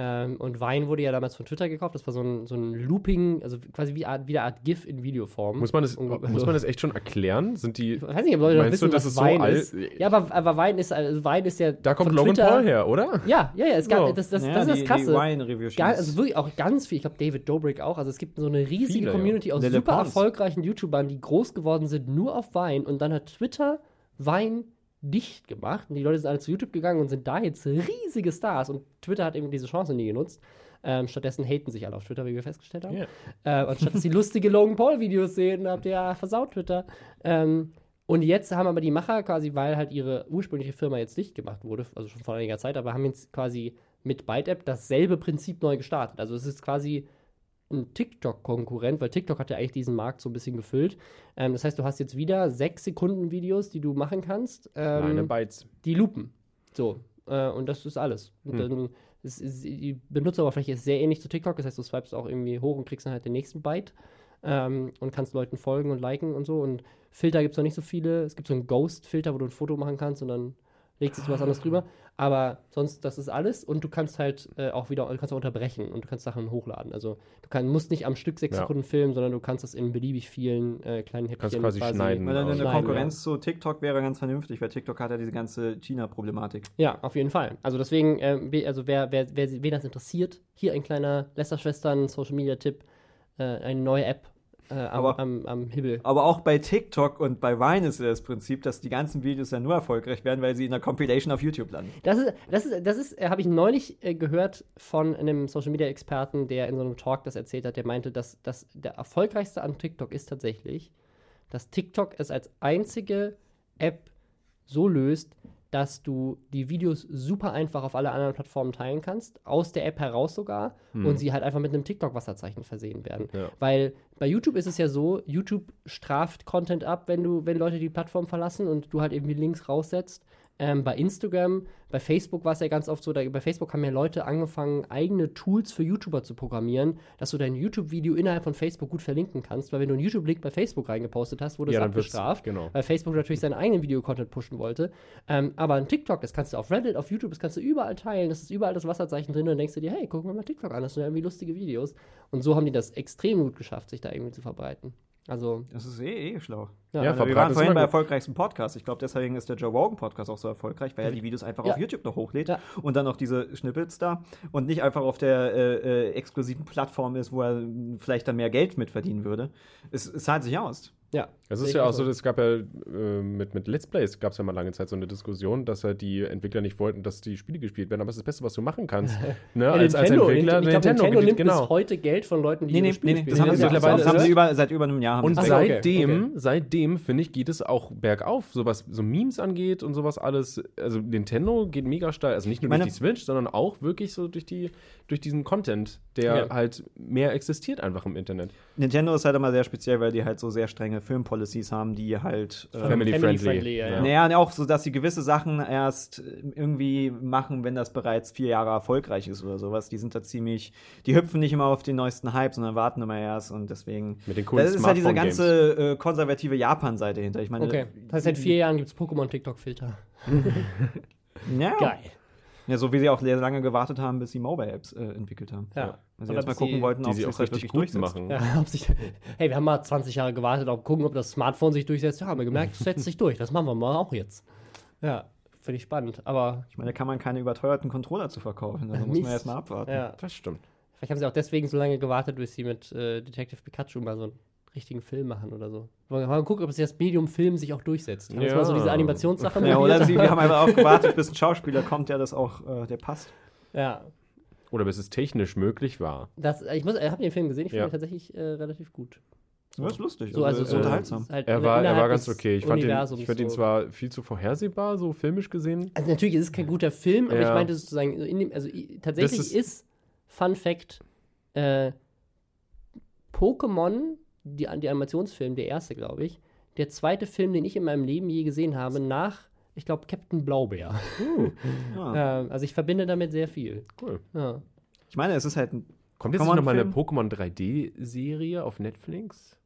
Speaker 2: Ähm, und Wein wurde ja damals von Twitter gekauft. Das war so ein, so ein Looping, also quasi wie, Art, wie eine Art GIF in Videoform.
Speaker 1: Muss man das, muss man das echt schon erklären? Sind die. Ich
Speaker 2: weiß nicht, ob Leute meinst wissen, du, das was ist Wein so ist. Ja, aber, aber Wein ist, also Wein ist ja.
Speaker 1: Da kommt Logan Twitter. Paul her, oder?
Speaker 2: Ja, ja, ja. Es gab, so. das, das,
Speaker 3: ja,
Speaker 2: das ist das Krasse.
Speaker 3: Die
Speaker 2: also wirklich auch ganz viel. Ich glaube, David Dobrik auch. Also es gibt so eine riesige Viele, Community ja. aus super erfolgreichen YouTubern, die groß geworden sind, nur auf Wein. Und dann hat Twitter Wein dicht gemacht. Und die Leute sind alle zu YouTube gegangen und sind da jetzt riesige Stars. Und Twitter hat eben diese Chance nie genutzt. Ähm, stattdessen haten sich alle auf Twitter, wie wir festgestellt haben. Yeah. Äh, anstatt dass sie lustige Logan Paul-Videos sehen, habt ihr ja versaut Twitter. Ähm, und jetzt haben aber die Macher quasi, weil halt ihre ursprüngliche Firma jetzt dicht gemacht wurde, also schon vor einiger Zeit, aber haben jetzt quasi mit ByteApp dasselbe Prinzip neu gestartet. Also es ist quasi ein TikTok-Konkurrent, weil TikTok hat ja eigentlich diesen Markt so ein bisschen gefüllt. Ähm, das heißt, du hast jetzt wieder sechs Sekunden Videos, die du machen kannst.
Speaker 1: Ähm, Kleine Bytes.
Speaker 2: Die lupen. So. Äh, und das ist alles. Und
Speaker 1: Hm.
Speaker 2: dann ist, ist, die Benutzeroberfläche ist sehr ähnlich zu TikTok. Das heißt, du swipest auch irgendwie hoch und kriegst dann halt den nächsten Byte. Ähm, und kannst Leuten folgen und liken und so. Und Filter gibt es noch nicht so viele. Es gibt so einen Ghost-Filter, wo du ein Foto machen kannst und dann legst du was anderes drüber. Aber sonst, das ist alles. Und du kannst halt äh, auch wieder, du kannst auch unterbrechen und du kannst Sachen hochladen. Also du kann, musst nicht am Stück sechs
Speaker 1: Ja.
Speaker 2: Sekunden filmen, sondern du kannst das in beliebig vielen äh, kleinen Häppchen
Speaker 1: Kannst quasi schneiden.
Speaker 3: Weil dann eine
Speaker 2: Schneiden,
Speaker 3: Konkurrenz zu TikTok wäre ganz vernünftig, weil TikTok hat ja diese ganze China-Problematik.
Speaker 2: Ja, auf jeden Fall. Also deswegen, äh, also wer, wer, wer, wen das interessiert, hier ein kleiner Lästerschwestern Social Media Tipp, äh, eine neue App äh, am,
Speaker 3: Aber-
Speaker 2: am, am Hibbel.
Speaker 3: Aber auch bei TikTok und bei Vine ist ja das Prinzip, dass die ganzen Videos ja nur erfolgreich werden, weil sie in der Compilation auf YouTube landen.
Speaker 2: Das ist, das ist, das ist, äh, habe ich neulich äh, gehört von einem Social Media Experten, der in so einem Talk das erzählt hat, der meinte, dass, dass der erfolgreichste an TikTok ist tatsächlich, dass TikTok es als einzige App so löst, dass du die Videos super einfach auf alle anderen Plattformen teilen kannst, aus der App heraus sogar, und sie halt einfach mit einem TikTok-Wasserzeichen versehen werden.
Speaker 1: Ja.
Speaker 2: Weil bei YouTube ist es ja so, YouTube straft Content ab, wenn du, wenn Leute die Plattform verlassen und du halt irgendwie Links raussetzt. Ähm, bei Instagram, bei Facebook war es ja ganz oft so, da, bei Facebook haben ja Leute angefangen, eigene Tools für YouTuber zu programmieren, dass du dein YouTube-Video innerhalb von Facebook gut verlinken kannst, weil wenn du einen YouTube-Link bei Facebook reingepostet hast, wurde
Speaker 1: Ja,
Speaker 2: es abgestraft,
Speaker 1: genau.
Speaker 2: weil Facebook natürlich seinen eigenen Videocontent pushen wollte. Ähm, aber ein TikTok, das kannst du auf Reddit, auf YouTube, das kannst du überall teilen, das ist überall das Wasserzeichen drin und dann denkst du dir, hey, guck mal mal TikTok an, das sind ja irgendwie lustige Videos. Und so haben die das extrem gut geschafft, sich da irgendwie zu verbreiten. Also,
Speaker 3: Das ist eh, eh schlau.
Speaker 2: ja,
Speaker 1: Ja,
Speaker 3: Also wir waren vorhin bei erfolgreichsten Podcasts. Ich glaube, deswegen ist der Joe Rogan Podcast auch so erfolgreich, weil er die Videos einfach
Speaker 2: Ja.
Speaker 3: auf YouTube noch hochlädt
Speaker 2: Ja.
Speaker 3: und dann noch diese Schnippets da und nicht einfach auf der äh, äh, exklusiven Plattform ist, wo er vielleicht dann mehr Geld mit verdienen würde. Es, es zahlt sich aus.
Speaker 2: ja.
Speaker 1: Es ist ja auch so, es gab ja äh, mit, mit Let's Plays gab es ja mal lange Zeit so eine Diskussion, dass halt die Entwickler nicht wollten, dass die Spiele gespielt werden. Aber es ist das Beste, was du machen kannst. ne?
Speaker 2: Ja,
Speaker 1: als, als
Speaker 2: Nintendo,
Speaker 1: Entwickler.
Speaker 2: ich glaub, Nintendo,
Speaker 1: gibt-
Speaker 2: nimmt
Speaker 1: genau.
Speaker 2: bis heute Geld von Leuten, die ihre Spiele
Speaker 3: das
Speaker 2: spielen.
Speaker 3: haben sie,
Speaker 1: Ja,
Speaker 3: das
Speaker 1: mittlerweile
Speaker 3: haben
Speaker 1: ist-
Speaker 3: sie über, seit über einem Jahr. Haben
Speaker 1: Und
Speaker 3: das
Speaker 2: so, okay,
Speaker 1: seitdem,
Speaker 2: okay.
Speaker 1: seitdem, finde ich, geht es auch bergauf, so was so Memes angeht und sowas alles. Also Nintendo geht mega steil. Also nicht nur
Speaker 3: Meine-
Speaker 1: durch die Switch, sondern auch wirklich so durch, die, durch diesen Content, der
Speaker 2: Ja.
Speaker 1: halt mehr existiert einfach im Internet.
Speaker 3: Nintendo ist halt immer sehr speziell, weil die halt so sehr strenge Filmpolicies haben, die halt äh,
Speaker 1: Family friendly.
Speaker 2: ja, ja.
Speaker 1: Ja.
Speaker 3: Naja, auch so, dass sie gewisse Sachen erst irgendwie machen, wenn das bereits vier Jahre erfolgreich ist oder sowas. Die sind da ziemlich, die hüpfen nicht immer auf den neuesten Hype, sondern warten immer erst und deswegen.
Speaker 1: Mit den coolen
Speaker 3: Das ist halt diese ganze äh, konservative Japan-Seite hinter. Ich meine,
Speaker 2: Okay. Das heißt, seit vier Jahren gibt es Pokémon-TikTok-Filter.
Speaker 3: ja,
Speaker 2: Geil.
Speaker 3: Ja, so wie sie auch sehr lange gewartet haben, bis sie Mobile-Apps äh, entwickelt haben.
Speaker 2: Ja.
Speaker 3: Also
Speaker 2: Oder
Speaker 3: erst mal
Speaker 2: bis
Speaker 3: gucken
Speaker 2: sie-
Speaker 3: wollten,
Speaker 1: Die
Speaker 3: ob
Speaker 1: sie
Speaker 3: sie
Speaker 1: auch
Speaker 3: es halt
Speaker 1: richtig
Speaker 3: wirklich
Speaker 1: gut
Speaker 3: durchsetzt.
Speaker 1: machen.
Speaker 2: Ja, ob sich, hey, wir haben mal 20 Jahre gewartet, auch gucken, ob das Smartphone sich durchsetzt. Ja, haben wir gemerkt, es setzt sich durch. Das machen wir mal auch jetzt. Ja, finde ich spannend. Aber
Speaker 3: Ich meine, da kann man keine überteuerten Controller zu verkaufen. Da muss
Speaker 2: Mist.
Speaker 3: man erst mal abwarten.
Speaker 2: ja,
Speaker 1: Das stimmt.
Speaker 2: vielleicht haben sie auch deswegen so lange gewartet, bis sie mit äh, Detective Pikachu mal so einen richtigen Film machen oder so. Mal gucken, ob sich das Medium Film sich auch durchsetzt. Haben
Speaker 1: Ja.
Speaker 2: mal so diese Animationssache
Speaker 3: Ja, oder sie, wir haben einfach auch gewartet, bis ein Schauspieler kommt, der das auch, äh, der passt.
Speaker 2: Ja,
Speaker 1: Oder bis es technisch möglich war.
Speaker 2: das, ich muss, ich habe den Film gesehen, ich finde
Speaker 1: Ja.
Speaker 2: ihn tatsächlich äh, relativ gut.
Speaker 3: Das ist lustig.
Speaker 2: So, also
Speaker 3: ist
Speaker 2: so,
Speaker 3: unterhaltsam.
Speaker 2: halt
Speaker 1: Er war, er war ganz okay. Ich fand, ihn, ich fand ihn
Speaker 2: so.
Speaker 1: zwar viel zu vorhersehbar, so filmisch gesehen.
Speaker 2: Also natürlich ist es kein guter Film, aber
Speaker 1: Ja.
Speaker 2: ich meinte sozusagen, so in dem, also tatsächlich ist,
Speaker 1: ist-
Speaker 2: Fun Fact, äh, Pokémon, die, die Animationsfilm, der erste, glaube ich, der zweite Film, den ich in meinem Leben je gesehen habe, nach, ich glaube, Captain Blaubeer.
Speaker 3: Ja.
Speaker 2: Ähm, also ich verbinde damit sehr viel.
Speaker 1: Cool.
Speaker 2: Ja.
Speaker 3: Ich meine, es ist halt ein.
Speaker 1: Kommt jetzt
Speaker 3: Pokémon
Speaker 1: noch mal eine? Pokémon 3D-Serie auf Netflix?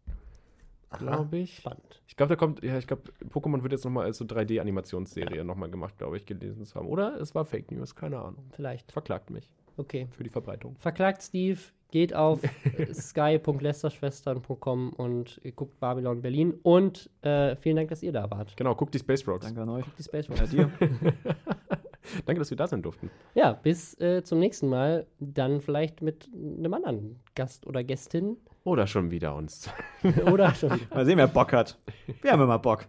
Speaker 1: Glaube ich.
Speaker 2: Spannend.
Speaker 1: Ich glaube, da kommt, ja, ich glaube, Pokémon wird jetzt nochmal als so 3D-Animationsserie ja. nochmal gemacht, glaube ich, gelesen zu haben. Oder es war Fake News, keine Ahnung.
Speaker 2: Vielleicht.
Speaker 1: Verklagt mich
Speaker 2: Okay.
Speaker 1: für die Verbreitung.
Speaker 2: Verklagt Steve, geht auf sky.lesterschwestern.com und guckt Babylon Berlin. Und äh, vielen Dank, dass ihr da wart.
Speaker 1: Genau, guckt die Space Rocks.
Speaker 3: Danke an euch.
Speaker 2: Die Space
Speaker 3: Ja,
Speaker 2: Rocks.
Speaker 3: dir.
Speaker 1: Danke, dass wir da sein durften.
Speaker 2: Ja, bis äh, zum nächsten Mal. Dann vielleicht mit einem anderen Gast oder Gästin.
Speaker 1: Oder schon wieder uns.
Speaker 2: oder schon.
Speaker 3: Mal sehen, wer Bock hat. Wir haben immer Bock.